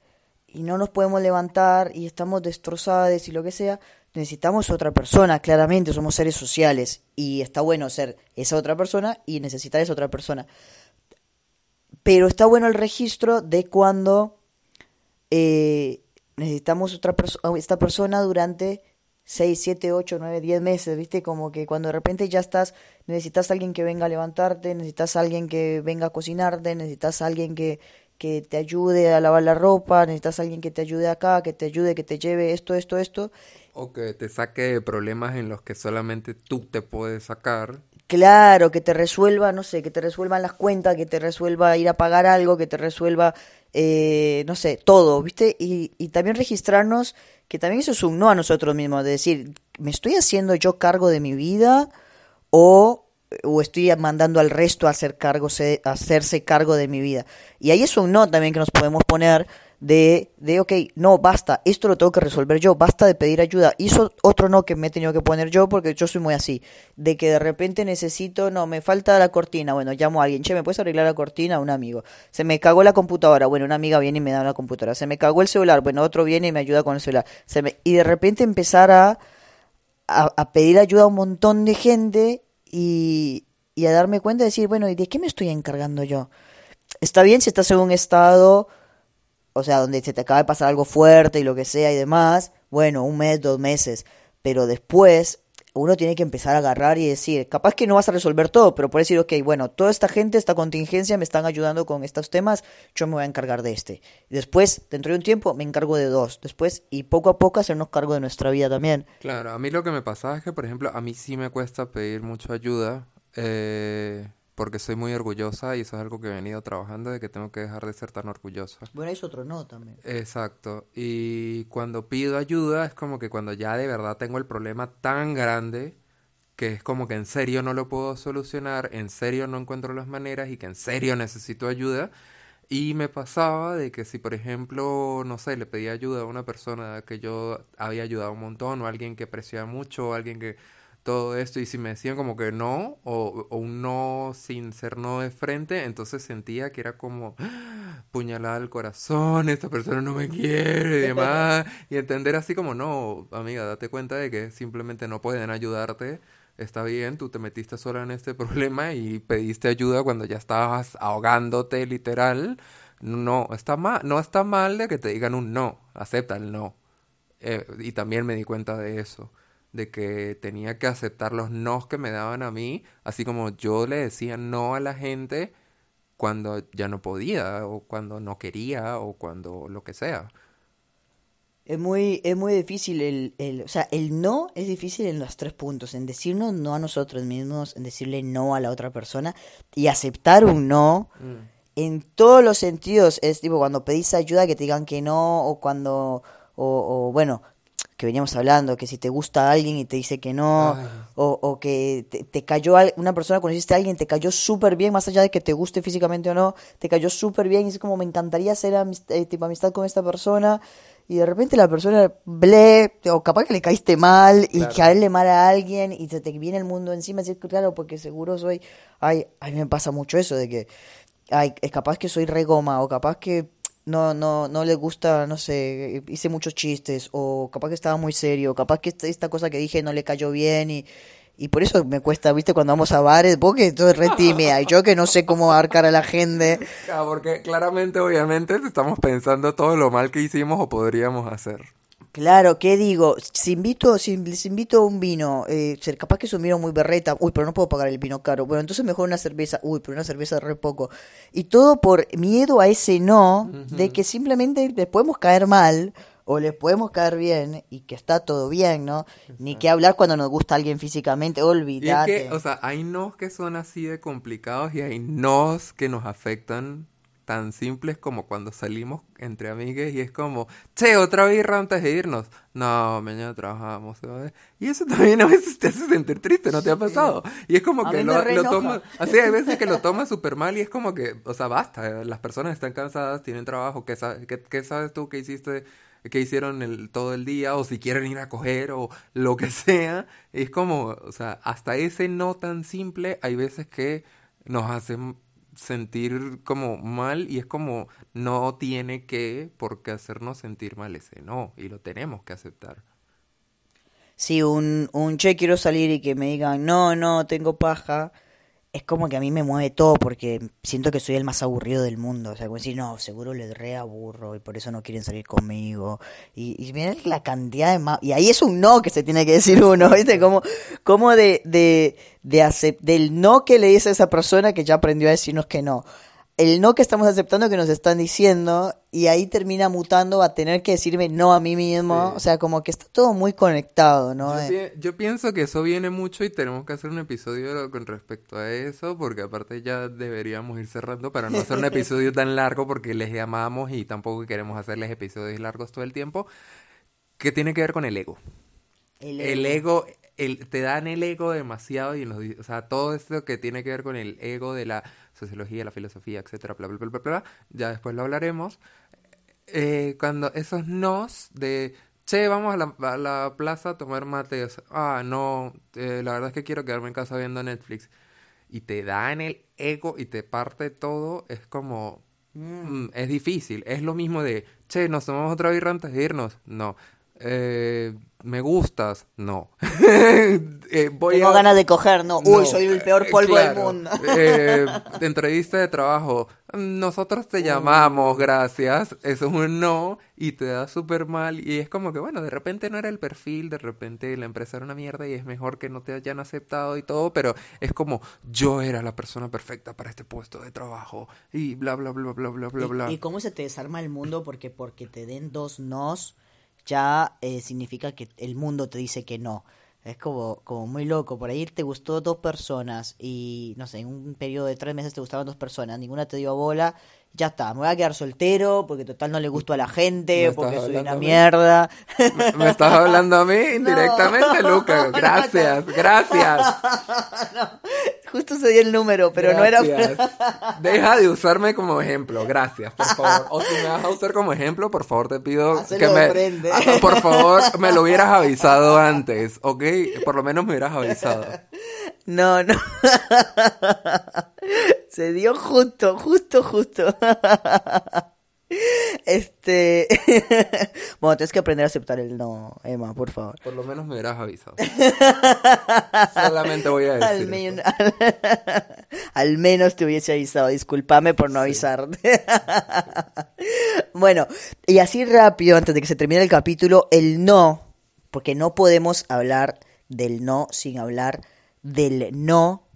y no nos podemos levantar y estamos destrozados y lo que sea, necesitamos otra persona, claramente, somos seres sociales y está bueno ser esa otra persona y necesitar esa otra persona. Pero está bueno el registro de cuando eh, necesitamos otra perso- esta persona durante 6, 7, 8, 9, 10 meses, ¿viste? Como que cuando de repente ya estás, necesitas a alguien que venga a levantarte, necesitas a alguien que venga a cocinarte, necesitas a alguien que, que te ayude a lavar la ropa, necesitas a alguien que te ayude acá, que te ayude, que te lleve esto, esto, esto. o que te saque de problemas en los que solamente tú te puedes sacar. Claro, que te resuelva, no sé, que te resuelvan las cuentas, que te resuelva ir a pagar algo, que te resuelva, eh, no sé, todo, ¿viste? Y, y también registrarnos, que también eso es un no a nosotros mismos, de decir, ¿me estoy haciendo yo cargo de mi vida o, o estoy mandando al resto a, hacer cargo, a hacerse cargo de mi vida? Y ahí es un no también que nos podemos poner de, de, ok, no, basta, esto lo tengo que resolver yo, basta de pedir ayuda. Hizo otro no que me he tenido que poner yo porque yo soy muy así, de que de repente necesito, no, me falta la cortina, bueno, llamo a alguien, che, ¿me puedes arreglar la cortina? Un amigo. Se me cagó la computadora, bueno, una amiga viene y me da la computadora. Se me cagó el celular, bueno, otro viene y me ayuda con el celular. Se me... Y de repente empezar a, a, a pedir ayuda a un montón de gente y, y a darme cuenta de decir, bueno, ¿y de qué me estoy encargando yo? Está bien si estás en un estado o sea, donde se te acaba de pasar algo fuerte y lo que sea y demás, bueno, un mes, dos meses, pero después uno tiene que empezar a agarrar y decir, capaz que no vas a resolver todo, pero por decir, ok, bueno, toda esta gente, esta contingencia me están ayudando con estos temas, yo me voy a encargar de este. Después, dentro de un tiempo, me encargo de dos. Después, y poco a poco hacernos cargo de nuestra vida también. Claro, a mí lo que me pasaba es que, por ejemplo, a mí sí me cuesta pedir mucha ayuda, eh, porque soy muy orgullosa y eso es algo que he venido trabajando, de que tengo que dejar de ser tan orgullosa. Bueno, es otro no también. Exacto. Y cuando pido ayuda es como que cuando ya de verdad tengo el problema tan grande que es como que en serio no lo puedo solucionar, en serio no encuentro las maneras y que en serio necesito ayuda. Y me pasaba de que si, por ejemplo, no sé, le pedía ayuda a una persona que yo había ayudado un montón o alguien que apreciaba mucho o alguien que todo esto y si me decían como que no o, o un no sin ser no de frente, entonces sentía que era como ¡ah! puñalada al corazón, esta persona no me quiere y *laughs* demás, y entender así como no, amiga, date cuenta de que simplemente no pueden ayudarte, está bien, tú te metiste sola en este *laughs* problema y pediste ayuda cuando ya estabas ahogándote literal, no está mal, no está mal de que te digan un no, acepta el no. Eh, y también me di cuenta de eso de que tenía que aceptar los nos que me daban a mí, así como yo le decía no a la gente cuando ya no podía, o cuando no quería, o cuando lo que sea. Es muy, es muy difícil el, el, o sea, el no es difícil en los tres puntos, en decirnos no a nosotros mismos, en decirle no a la otra persona y aceptar un no Mm. en todos los sentidos. Es tipo cuando pedís ayuda que te digan que no o cuando, o, o bueno, que veníamos hablando, que si te gusta alguien y te dice que no, Ay. o, o que te, te cayó una persona, conociste a alguien, te cayó súper bien, más allá de que te guste físicamente o no, te cayó súper bien y es como me encantaría hacer amist- eh, tipo amistad con esta persona y de repente la persona ble, o capaz que le caíste mal y Claro. caerle mal a alguien y se te viene el mundo encima, decir claro, porque seguro soy, ay, a mí me pasa mucho eso de que, ay, es capaz que soy regoma o capaz que no, no, no le gusta, no sé, hice muchos chistes, o capaz que estaba muy serio, capaz que esta, esta cosa que dije no le cayó bien y, y por eso me cuesta, viste, cuando vamos a bares, vos que tú eres re tímida y yo que no sé cómo abarcar a la gente. *laughs* Ah, porque claramente, obviamente, estamos pensando todo lo mal que hicimos o podríamos hacer. Claro, ¿qué digo? Si invito, si les invito un vino, eh, ser capaz que es un vino muy berreta, uy, pero no puedo pagar el vino caro, bueno, entonces mejor una cerveza, uy, pero una cerveza re poco. Y todo por miedo a ese no, de que simplemente les podemos caer mal, o les podemos caer bien y que está todo bien, ¿no? Ni que hablar cuando nos gusta alguien físicamente, Y es olvídate. que, o sea, hay nos que son así de complicados y hay nos que nos afectan tan simples como cuando salimos entre amigues y es como, che, otra birra antes de irnos. No, mañana trabajamos. ¿sabes? Y eso también a veces te hace sentir triste, ¿no te ha pasado? Y es como A que lo, lo tomas, así hay veces que lo tomas súper mal y es como que, o sea, basta, las personas están cansadas, tienen trabajo, ¿qué, qué- qué sabes tú que hiciste? que hicieron el, todo el día o si quieren ir a coger o lo que sea. Es como, o sea, hasta ese no tan simple hay veces que nos hacen sentir como mal y es como no tiene que por qué hacernos sentir mal ese no y lo tenemos que aceptar. Si un, un che quiero salir y que me digan, no, no, tengo paja, es como que a mí me mueve todo porque siento que soy el más aburrido del mundo. O sea, como decir, no, seguro les re aburro y por eso no quieren salir conmigo. Y, y miren la cantidad de ma- Y ahí es un no que se tiene que decir uno, *laughs* ¿viste? Como, como de, de, de acep- del no que le dice a esa persona que ya aprendió a decirnos que no. El no que estamos aceptando que nos están diciendo y ahí termina mutando a tener que decirme no a mí mismo. Sí. O sea, como que está todo muy conectado, ¿no? Yo, Eh, yo pienso que eso viene mucho y tenemos que hacer un episodio con respecto a eso, porque aparte ya deberíamos ir cerrando para no hacer un *laughs* episodio tan largo porque les llamamos y tampoco queremos hacerles episodios largos todo el tiempo, que tiene que ver con el ego. El ego, el, te dan el ego demasiado y nos, di- o sea, todo esto que tiene que ver con el ego de la sociología, la filosofía, etcétera, bla, bla, bla, bla, bla, ya después lo hablaremos. Eh, cuando esos nos de, che, vamos a la, a la plaza a tomar mates, ah, no, eh, la verdad es que quiero quedarme en casa viendo Netflix, y te dan el ego y te parte todo, es como, mm, es difícil, es lo mismo de, che, nos tomamos otra birra antes de irnos, no. Eh, ¿Me gustas? No. *laughs* Eh, voy Tengo a- ganas de coger, no. Uy, soy el peor eh, polvo del mundo. Eh, entrevista de trabajo. Nosotros te llamamos, gracias. Eso es un no y te da súper mal. Y es como que, bueno, de repente no era el perfil, de repente la empresa era una mierda y es mejor que no te hayan aceptado y todo, pero es como yo era la persona perfecta para este puesto de trabajo y bla, bla, bla, bla, bla, bla, bla. ¿Y, y cómo se te desarma el mundo? Porque porque te den dos nos, ya eh, significa que el mundo te dice que no. Es como, como muy loco. Por ahí te gustó dos personas y, no sé, en un periodo de tres meses te gustaban dos personas, ninguna te dio bola. Ya está, me voy a quedar soltero porque total no le gusto a la ¿Me gente, porque soy una mierda. ¿Me, me estás hablando a mí *laughs* indirectamente, Luca? *laughs* no, Gracias, gracias. *laughs* Justo se dio el número, pero no era... Deja de usarme como ejemplo, gracias, por favor. O si me vas a usar como ejemplo, por favor te pido Hacelo que me... Ah, Por favor, me lo hubieras avisado antes, ¿ok? Por lo menos me hubieras avisado. No, no. Se dio justo, justo, justo. *laughs* Este. *laughs* Bueno, tienes que aprender a aceptar el no, Emma, por favor. Por lo menos me hubieras avisado. *laughs* Solamente voy a decir Al, eso. men- al menos te hubiese avisado. Discúlpame por no avisarte. bueno, y así rápido, antes de que se termine el capítulo, el no, porque no podemos hablar del no sin hablar del no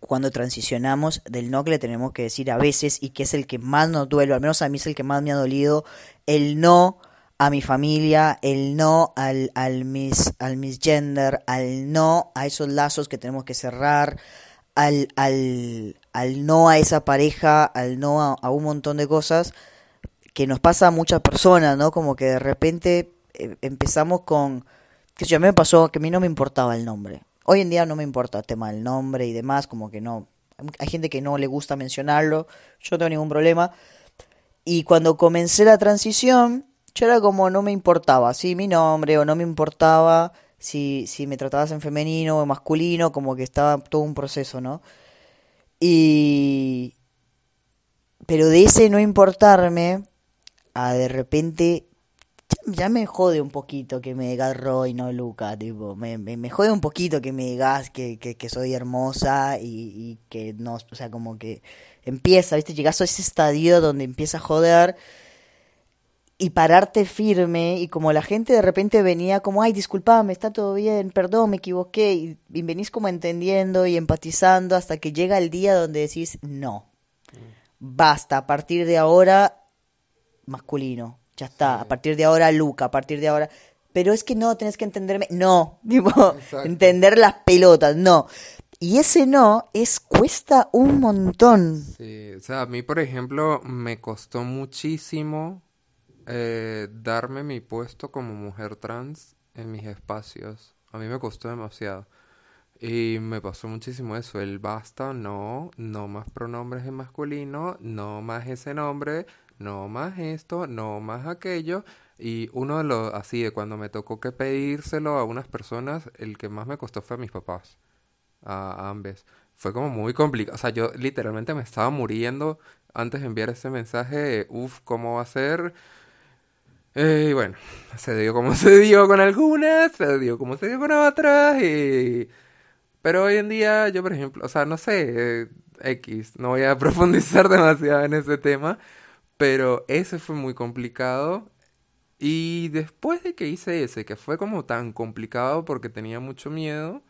cuando transicionamos del no que le tenemos que decir a veces y que es el que más nos duele, al menos a mí es el que más me ha dolido, el no a mi familia, el no al, al, mis, al misgender, al no a esos lazos que tenemos que cerrar, al, al, al no a esa pareja, al no a, un montón de cosas que nos pasa a muchas personas, ¿no? Como que de repente eh, empezamos con, que yo me pasó que a mí no me importaba el nombre. Hoy en día no me importa el tema del nombre y demás, como que no. Hay gente que no le gusta mencionarlo, yo no tengo ningún problema. Y cuando comencé la transición, yo era como no me importaba, sí, mi nombre, o no me importaba si, si me tratabas en femenino o masculino, como que estaba todo un proceso, ¿no? Y. Pero de ese no importarme, a de repente ya, me jode un poquito que me digas Roy, no Luca, tipo, me, me, me jode un poquito que me digas que, que, que soy hermosa y, y que no, o sea, como que empieza, ¿viste? Llegas a ese estadio donde empieza a joder y pararte firme y como la gente de repente venía como, ay, disculpame, está todo bien, perdón, me equivoqué y, y venís como entendiendo y empatizando hasta que llega el día donde decís, no, basta, a partir de ahora, masculino, Ya está, a partir de ahora Luca, a partir de ahora... Pero es que no, tenés que entenderme. No, *laughs* tipo, Exacto. entender las pelotas, no. Y ese no es cuesta un montón. Sí, o sea, a mí, por ejemplo, me costó muchísimo eh, darme mi puesto como mujer trans en mis espacios. A mí me costó demasiado. Y me pasó muchísimo eso, el basta, no, no más pronombres en masculino, no más ese nombre, no más esto, no más aquello. Y uno de los, así, de cuando me tocó que pedírselo a unas personas, el que más me costó fue a mis papás, a, ambos. Fue como muy complicado, o sea, yo literalmente me estaba muriendo antes de enviar ese mensaje, uff, ¿cómo va a ser? Eh, y bueno, se dio como *laughs* se dio con algunas, se dio como se dio con otras, y... Pero hoy en día, yo por ejemplo, o sea, no sé, eh, X, no voy a *laughs* profundizar demasiado en ese tema, pero ese fue muy complicado. Y después de que hice ese, que fue como tan complicado porque tenía mucho miedo,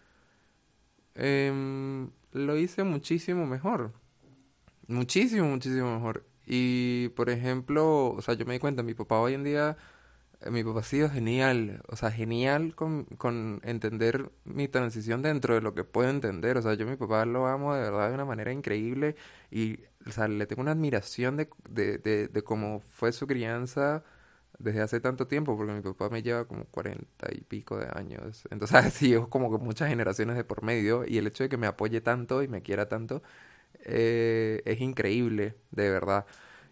em, lo hice muchísimo mejor. Muchísimo, muchísimo mejor. Y por ejemplo, o sea, yo me di cuenta, mi papá hoy en día, eh, mi papá ha sido genial, o sea, genial con, con entender mi transición dentro de lo que puedo entender. O sea, yo a mi papá lo amo de verdad de una manera increíble y, o sea, le tengo una admiración de, de, de, cómo fue su crianza desde hace tanto tiempo, porque mi papá me lleva como cuarenta y pico de años. Entonces, *laughs* sí, es como que muchas generaciones de por medio y el hecho de que me apoye tanto y me quiera tanto eh, es increíble, de verdad.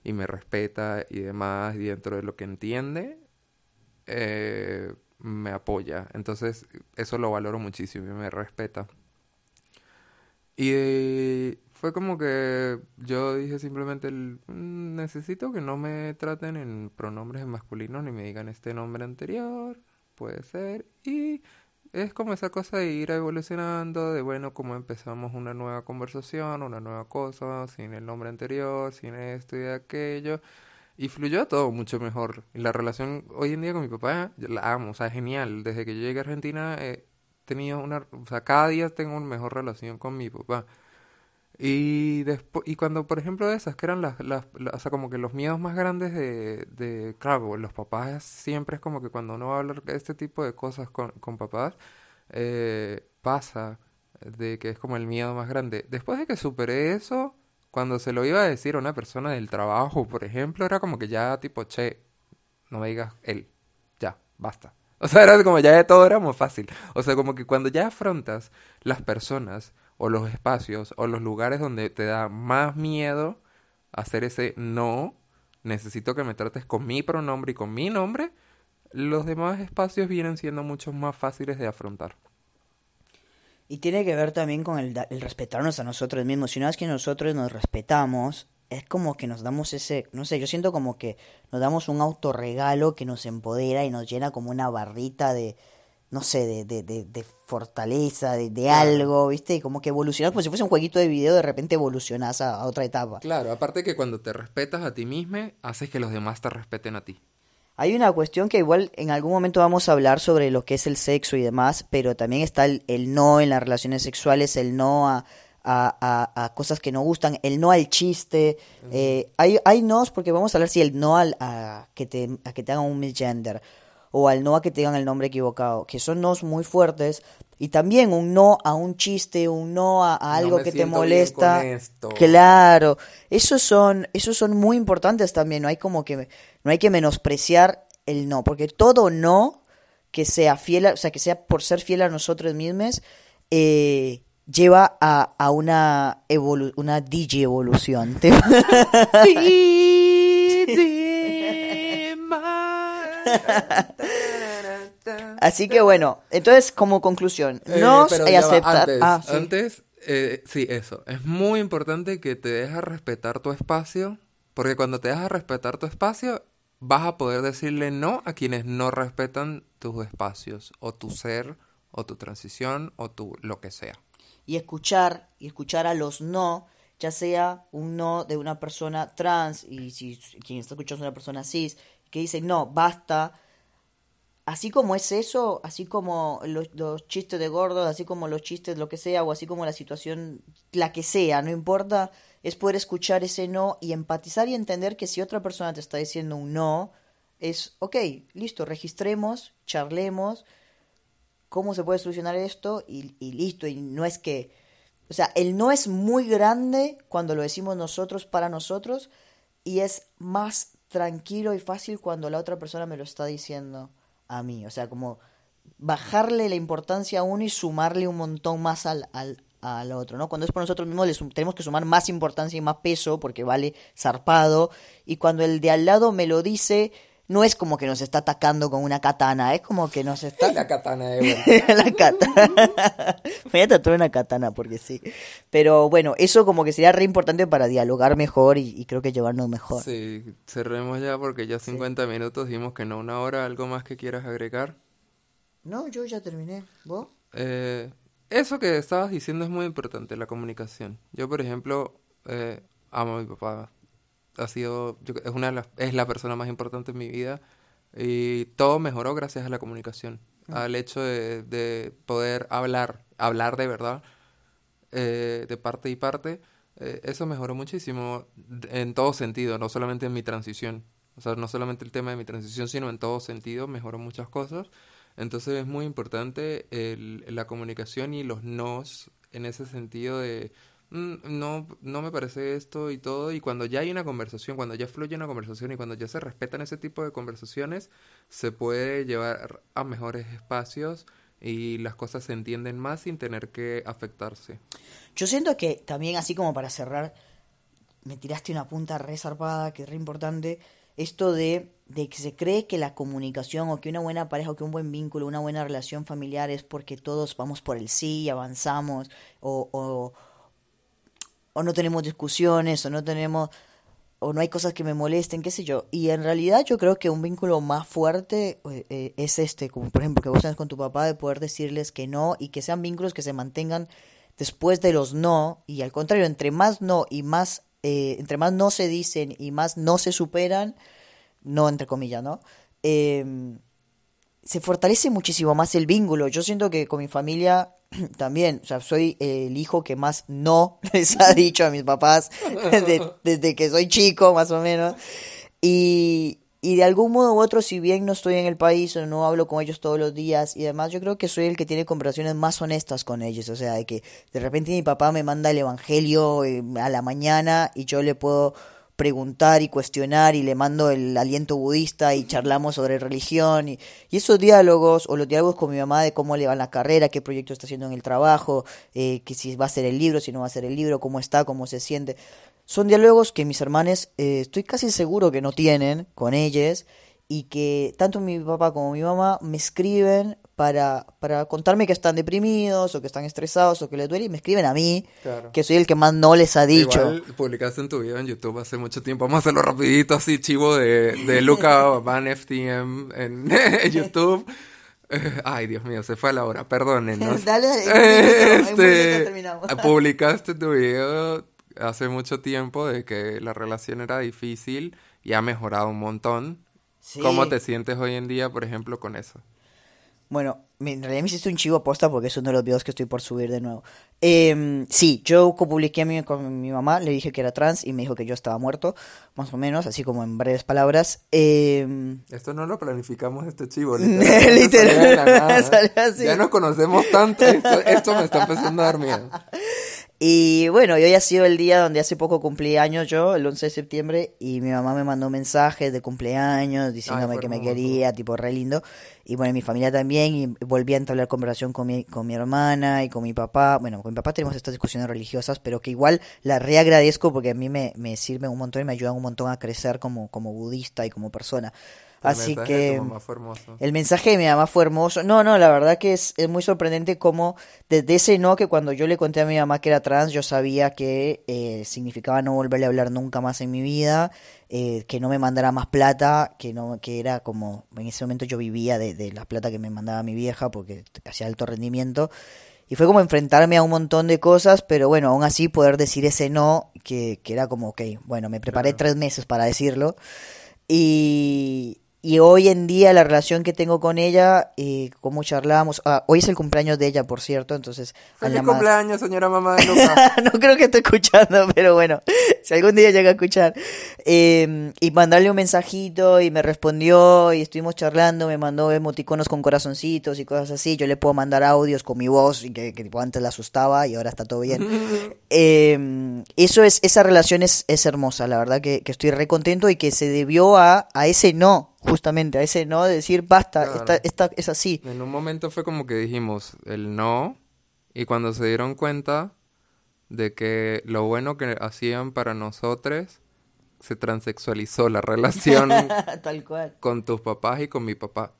Y me respeta y demás, y dentro de lo que entiende, eh, me apoya. Entonces, eso lo valoro muchísimo y me respeta. Y fue como que yo dije simplemente, "Mm, necesito que no me traten en pronombres masculinos ni me digan este nombre anterior, puede ser. Y es como esa cosa de ir evolucionando, de bueno, como empezamos una nueva conversación, una nueva cosa, sin el nombre anterior, sin esto y aquello. Y fluyó todo mucho mejor. Y la relación hoy en día con mi papá, la amo, o sea, genial. Desde que yo llegué a Argentina he tenido una, o sea, cada día tengo una mejor relación con mi papá. Y después, y cuando, por ejemplo, esas que eran las, las, las- o sea, como que los miedos más grandes de, de, claro, los papás siempre es como que cuando uno va a hablar de este tipo de cosas con, con papás, eh, pasa de que es como el miedo más grande. Después de que superé eso, cuando se lo iba a decir a una persona del trabajo, por ejemplo, era como que ya tipo, che, no me digas él, ya, basta. *laughs* O sea, era como ya de todo era muy fácil. O sea, como que cuando ya afrontas las personas o los espacios o los lugares donde te da más miedo hacer ese no, necesito que me trates con mi pronombre y con mi nombre, los demás espacios vienen siendo mucho más fáciles de afrontar. Y tiene que ver también con el, respetarnos a nosotros mismos. Si una vez que nosotros nos respetamos, es como que nos damos ese, no sé, yo siento como que nos damos un autorregalo que nos empodera y nos llena como una barrita de, no sé, de, de, de, de fortaleza, de, de Claro. algo, ¿viste? Y como que evolucionas, como si fuese un jueguito de video, de repente evolucionas a, a otra etapa. Claro, aparte que cuando te respetas a ti mismo, haces que los demás te respeten a ti. Hay una cuestión que igual en algún momento vamos a hablar sobre lo que es el sexo y demás, pero también está el, el no en las relaciones sexuales, el no a, a, a- a cosas que no gustan, el no al chiste. eh, hay, hay nos porque vamos a hablar si el no al, a, que te, a que te hagan un misgender o al no a que te digan el nombre equivocado, que son nos muy fuertes. Y también un no a un chiste, un no a, a No algo me que te siento bien molesta. con esto. Claro, esos son, esos son muy importantes también. No hay como que, no hay que menospreciar el no, porque todo no que sea fiel, a- o sea, que sea por ser fiel a nosotros mismos, eh, lleva a, a una evolu- una DJ evolución. *laughs* *laughs* Así que bueno, entonces como conclusión, Eh, hay ya va, aceptar. Antes, ah, sí. antes, eh, sí, eso. Es muy importante que te dejes respetar tu espacio, porque cuando te dejas respetar tu espacio, vas a poder decirle no a quienes no respetan tus espacios, o tu ser, o tu transición, o tu lo que sea. y escuchar y escuchar a los no, ya sea un no de una persona trans y si quien está escuchando es una persona cis que dice no, basta. Así como es eso, así como los, chistes de gordos, así como los chistes lo que sea, o así como la situación, la que sea, no importa, es poder escuchar ese no y empatizar y entender que si otra persona te está diciendo un no, es, ok, listo, registremos, charlemos, cómo se puede solucionar esto y, y listo. Y no es que, o sea, el no es muy grande cuando lo decimos nosotros para nosotros y es más tranquilo y fácil cuando la otra persona me lo está diciendo a mí. O sea, como bajarle la importancia a uno y sumarle un montón más al, al, al otro, ¿no? Cuando es por nosotros mismos le tenemos que sumar más importancia y más peso porque vale zarpado y cuando el de al lado me lo dice no es como que nos está atacando con una katana, es como que nos está *laughs* La katana de vuelta. *laughs* la katana. Me voy a tatuar una katana porque sí. Pero bueno, eso como que sería re importante para dialogar mejor y, y creo que llevarnos mejor. Sí, cerremos ya porque ya 50 minutos dijimos que no una hora. ¿Algo más que quieras agregar? No, yo ya terminé. ¿Vos? Eh, eso que estabas diciendo es muy importante, la comunicación. Yo, por ejemplo, eh, amo a mi papá. Ha sido, yo- es una de las- es la persona más importante en mi vida y todo mejoró gracias a la comunicación, al hecho de, de poder hablar, hablar de verdad, eh, de parte y parte. eh, eso mejoró muchísimo en todo sentido, no solamente en mi transición. O sea, no solamente el tema de mi transición, sino en todo sentido mejoró muchas cosas. Entonces es muy importante el- la comunicación y los nos en ese sentido de "Mm, no, no me parece esto y todo. Y cuando ya hay una conversación, cuando ya fluye una conversación y cuando ya se respetan ese tipo de conversaciones, se puede llevar a mejores espacios y las cosas se entienden más sin tener que afectarse. Yo siento que también, así como para cerrar, me tiraste una punta re zarpada, que es re importante, esto de, de que se cree que la comunicación o que una buena pareja o que un buen vínculo, una buena relación familiar es porque todos vamos por el sí y avanzamos o, o, o no tenemos discusiones o no tenemos o no hay cosas que me molesten, qué sé yo. Y en realidad yo creo que un vínculo más fuerte eh, eh, es este, como por ejemplo que vos tenés con tu papá, de poder decirles que no y que sean vínculos que se mantengan después de los no. Y al contrario, entre más no y más, eh, entre más no se dicen y más no se superan, no entre comillas, ¿no? Em, se fortalece muchísimo más el vínculo. Yo siento que con mi familia *clears throat* también, o sea, soy el hijo que más no *laughs* les ha dicho a mis papás *laughs* de- desde que soy chico, más o menos. Y, y de algún modo u otro, si bien no estoy en el país o no hablo con ellos todos los días y demás, yo creo que soy el que tiene conversaciones más honestas con ellos. O sea, de que de repente mi papá me manda el evangelio eh, a la mañana y yo le puedo preguntar y cuestionar y le mando el aliento budista y charlamos sobre religión y, y esos diálogos o los diálogos con mi mamá de cómo le va la carrera, qué proyecto está haciendo en el trabajo, eh, que si va a ser el libro, si no va a ser el libro, cómo está, cómo se siente. Son diálogos que mis hermanos eh, estoy casi seguro que no tienen con ellos y que tanto mi papá como mi mamá me escriben para, para contarme que están deprimidos o que están estresados o que les duele y me escriben a mí, Claro. que soy el que más no les ha dicho. Igual publicaste en tu video en YouTube hace mucho tiempo. Vamos a hacerlo rapidito, así, chivo de, de Luca *laughs* Van FTM en, *laughs* YouTube. Eh, Ay, Dios mío, se fue a la hora, perdónenos. *laughs* Dale, dale, Este, terminamos. publicaste tu video hace mucho tiempo de que la relación era difícil y ha mejorado un montón. Sí. ¿Cómo te sientes hoy en día, por ejemplo, con eso? Bueno, en realidad me hiciste un chivo posta porque es uno de los videos que estoy por subir de nuevo. Em, sí, yo publiqué a mi, con mi mamá, le dije que era trans y me dijo que yo estaba muerto, más o menos, así como en breves palabras. Em, Esto no lo planificamos, este chivo. *laughs* Literal. literalmente salió de la *laughs* nada. Salió así. Ya nos conocemos tanto, esto, esto me está empezando a dar miedo. *laughs* Y bueno, y hoy ha sido el día donde hace poco cumplí años yo, el 11 de septiembre, y mi mamá me mandó mensajes de cumpleaños diciéndome que me quería, tipo re lindo. Y bueno, mi familia también, y volví a entablar conversación con mi, con mi hermana y con mi papá. Bueno, con mi papá tenemos estas discusiones religiosas, pero que igual la reagradezco porque a mí me, me sirven un montón y me ayudan un montón a crecer como, como budista y como persona. El Así mensaje de que... tu mamá fue hermoso. El mensaje de mi mamá fue hermoso. No, no, la verdad que es, es muy sorprendente cómo desde ese no que cuando yo le conté a mi mamá que era trans, yo sabía que eh, significaba no volverle a hablar nunca más en mi vida, eh, que no me mandara más plata, que no, que era como, en ese momento yo vivía de, de la plata que me mandaba mi vieja porque hacía alto rendimiento. Y fue como enfrentarme a un montón de cosas, pero bueno, aún así poder decir ese no, que, que era como, ok, bueno, me preparé Claro. tres meses para decirlo. Y, y hoy en día la relación que tengo con ella, eh, cómo charlamos, ah, hoy es el cumpleaños de ella, por cierto, entonces... ¡Feliz cumpleaños, señora mamá de Luca! *laughs* no creo que esté escuchando, *laughs* pero bueno, si algún día llega a escuchar. Eh, y mandarle un mensajito y me respondió y estuvimos charlando, me mandó emoticonos con corazoncitos y cosas así. Yo le puedo mandar audios con mi voz y que, que tipo antes la asustaba y ahora está todo bien. *laughs* Eh, eso es, esa relación es, es hermosa, la verdad que, que estoy re contento y que se debió a, a ese no, justamente, a ese no de decir basta, Claro. esta, esta es así. En un momento fue como que dijimos el no y cuando se dieron cuenta de que lo bueno que hacían para nosotros se transexualizó la *laughs* relación Tal cual. con tus papás y con mi papá.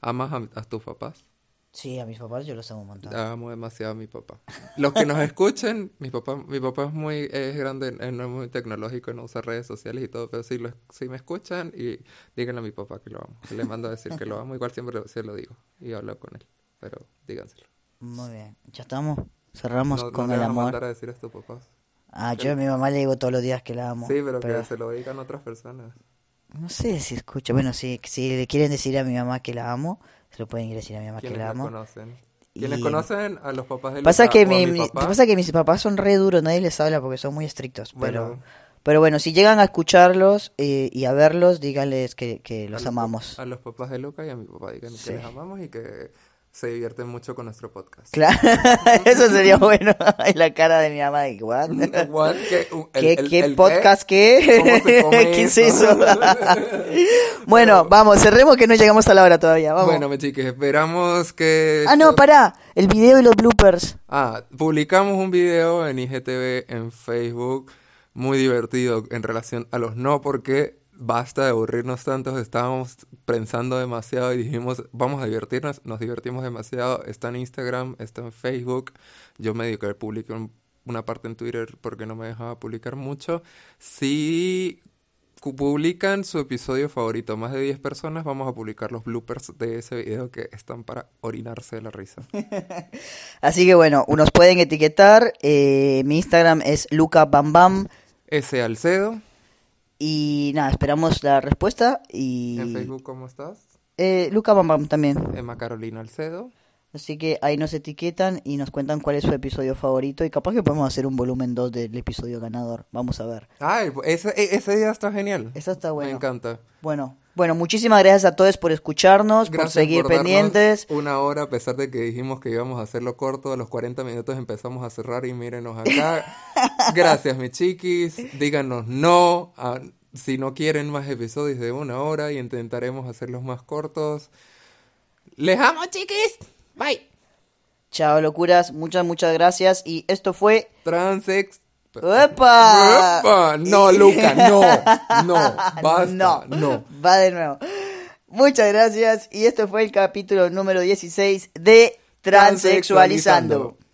¿Amas a, a tus papás? Sí, a mis papás yo los amo un montón. Amo demasiado a mi papá. Los que nos escuchen, mi papá, mi papá es muy es grande, eh, no es muy tecnológico, no usa redes sociales y todo, pero si, lo, si me escuchan y díganle a mi papá que lo amo. que Le mando a decir que lo amo, igual siempre se lo digo y hablo con él, pero díganselo. Muy bien, ya estamos. Cerramos No, con no el amor. mandar a decir a tus papás. Ah, yo a mi mamá le digo todos los días que la amo. Sí, pero, que se lo digan otras personas. No sé si escucha. Bueno, si, si le quieren decir a mi mamá que la amo, se lo pueden ir a decir a mi mamá que ¿Quiénes la amo. conocen? ¿Quiénes Y- conocen a los papás de Pasa Luca que, mi, mi papá? pasa que mis papás son re duros, nadie les habla porque son muy estrictos. Pero, Bueno. pero bueno, si llegan a escucharlos eh, y a verlos, díganles que, que los amamos. A los papás de Luca y a mi papá digan Sí. que les amamos y que se divierten mucho con nuestro podcast. Claro, *laughs* eso sería bueno. Y *laughs* la cara de mi mamá de ¿what? *laughs* What? ¿Qué, el- ¿Qué, el- qué el podcast qué? ¿Cómo se come ¿Qué es eso? bueno, vamos, cerremos que no llegamos a la hora todavía. Vamos. Bueno, chiques, esperamos que... ah, no, pará. El video y los bloopers. Ah, publicamos un video en IGTV, en Facebook, muy divertido en relación a los no, porque basta de aburrirnos tanto, estábamos pensando demasiado y dijimos, vamos a divertirnos, nos divertimos demasiado, está en Instagram, está en Facebook, yo medio que publiqué un- una parte en Twitter porque no me dejaba publicar mucho. Si publican su episodio favorito, más de 10 personas, vamos a publicar los bloopers de ese video que están para orinarse de la risa. *laughs* Así que bueno, nos pueden etiquetar. eh, mi Instagram es lucabambam. S. Alcedo. Y nada, esperamos la respuesta. Y. En Facebook, ¿cómo estás? Eh, Luca Bam Bam también. Emma Carolina Alcedo. Así que ahí nos etiquetan y nos cuentan cuál es su episodio favorito. Y capaz que podemos hacer un volumen 2 del episodio ganador. Vamos a ver. Ay, ese, e- ese día está genial. Eso está bueno. Me encanta. Bueno, bueno, muchísimas gracias a todos por escucharnos, por seguir por pendientes. Una hora, a pesar de que dijimos que íbamos a hacerlo corto, a los 40 minutos empezamos a cerrar y mírenos acá. *laughs* Gracias, mis chiquis. Díganos no. a- si no quieren más episodios de una hora y intentaremos hacerlos más cortos. Les amo, chiquis. Bye. Chao, locuras. Muchas, muchas gracias. Y esto fue. Transex. ¡Epa! ¡Epa! No, Luca, no. No. *laughs* Basta. No, no. va de nuevo. Muchas gracias. Y esto fue el capítulo número 16 de Transexualizando. Transexualizando.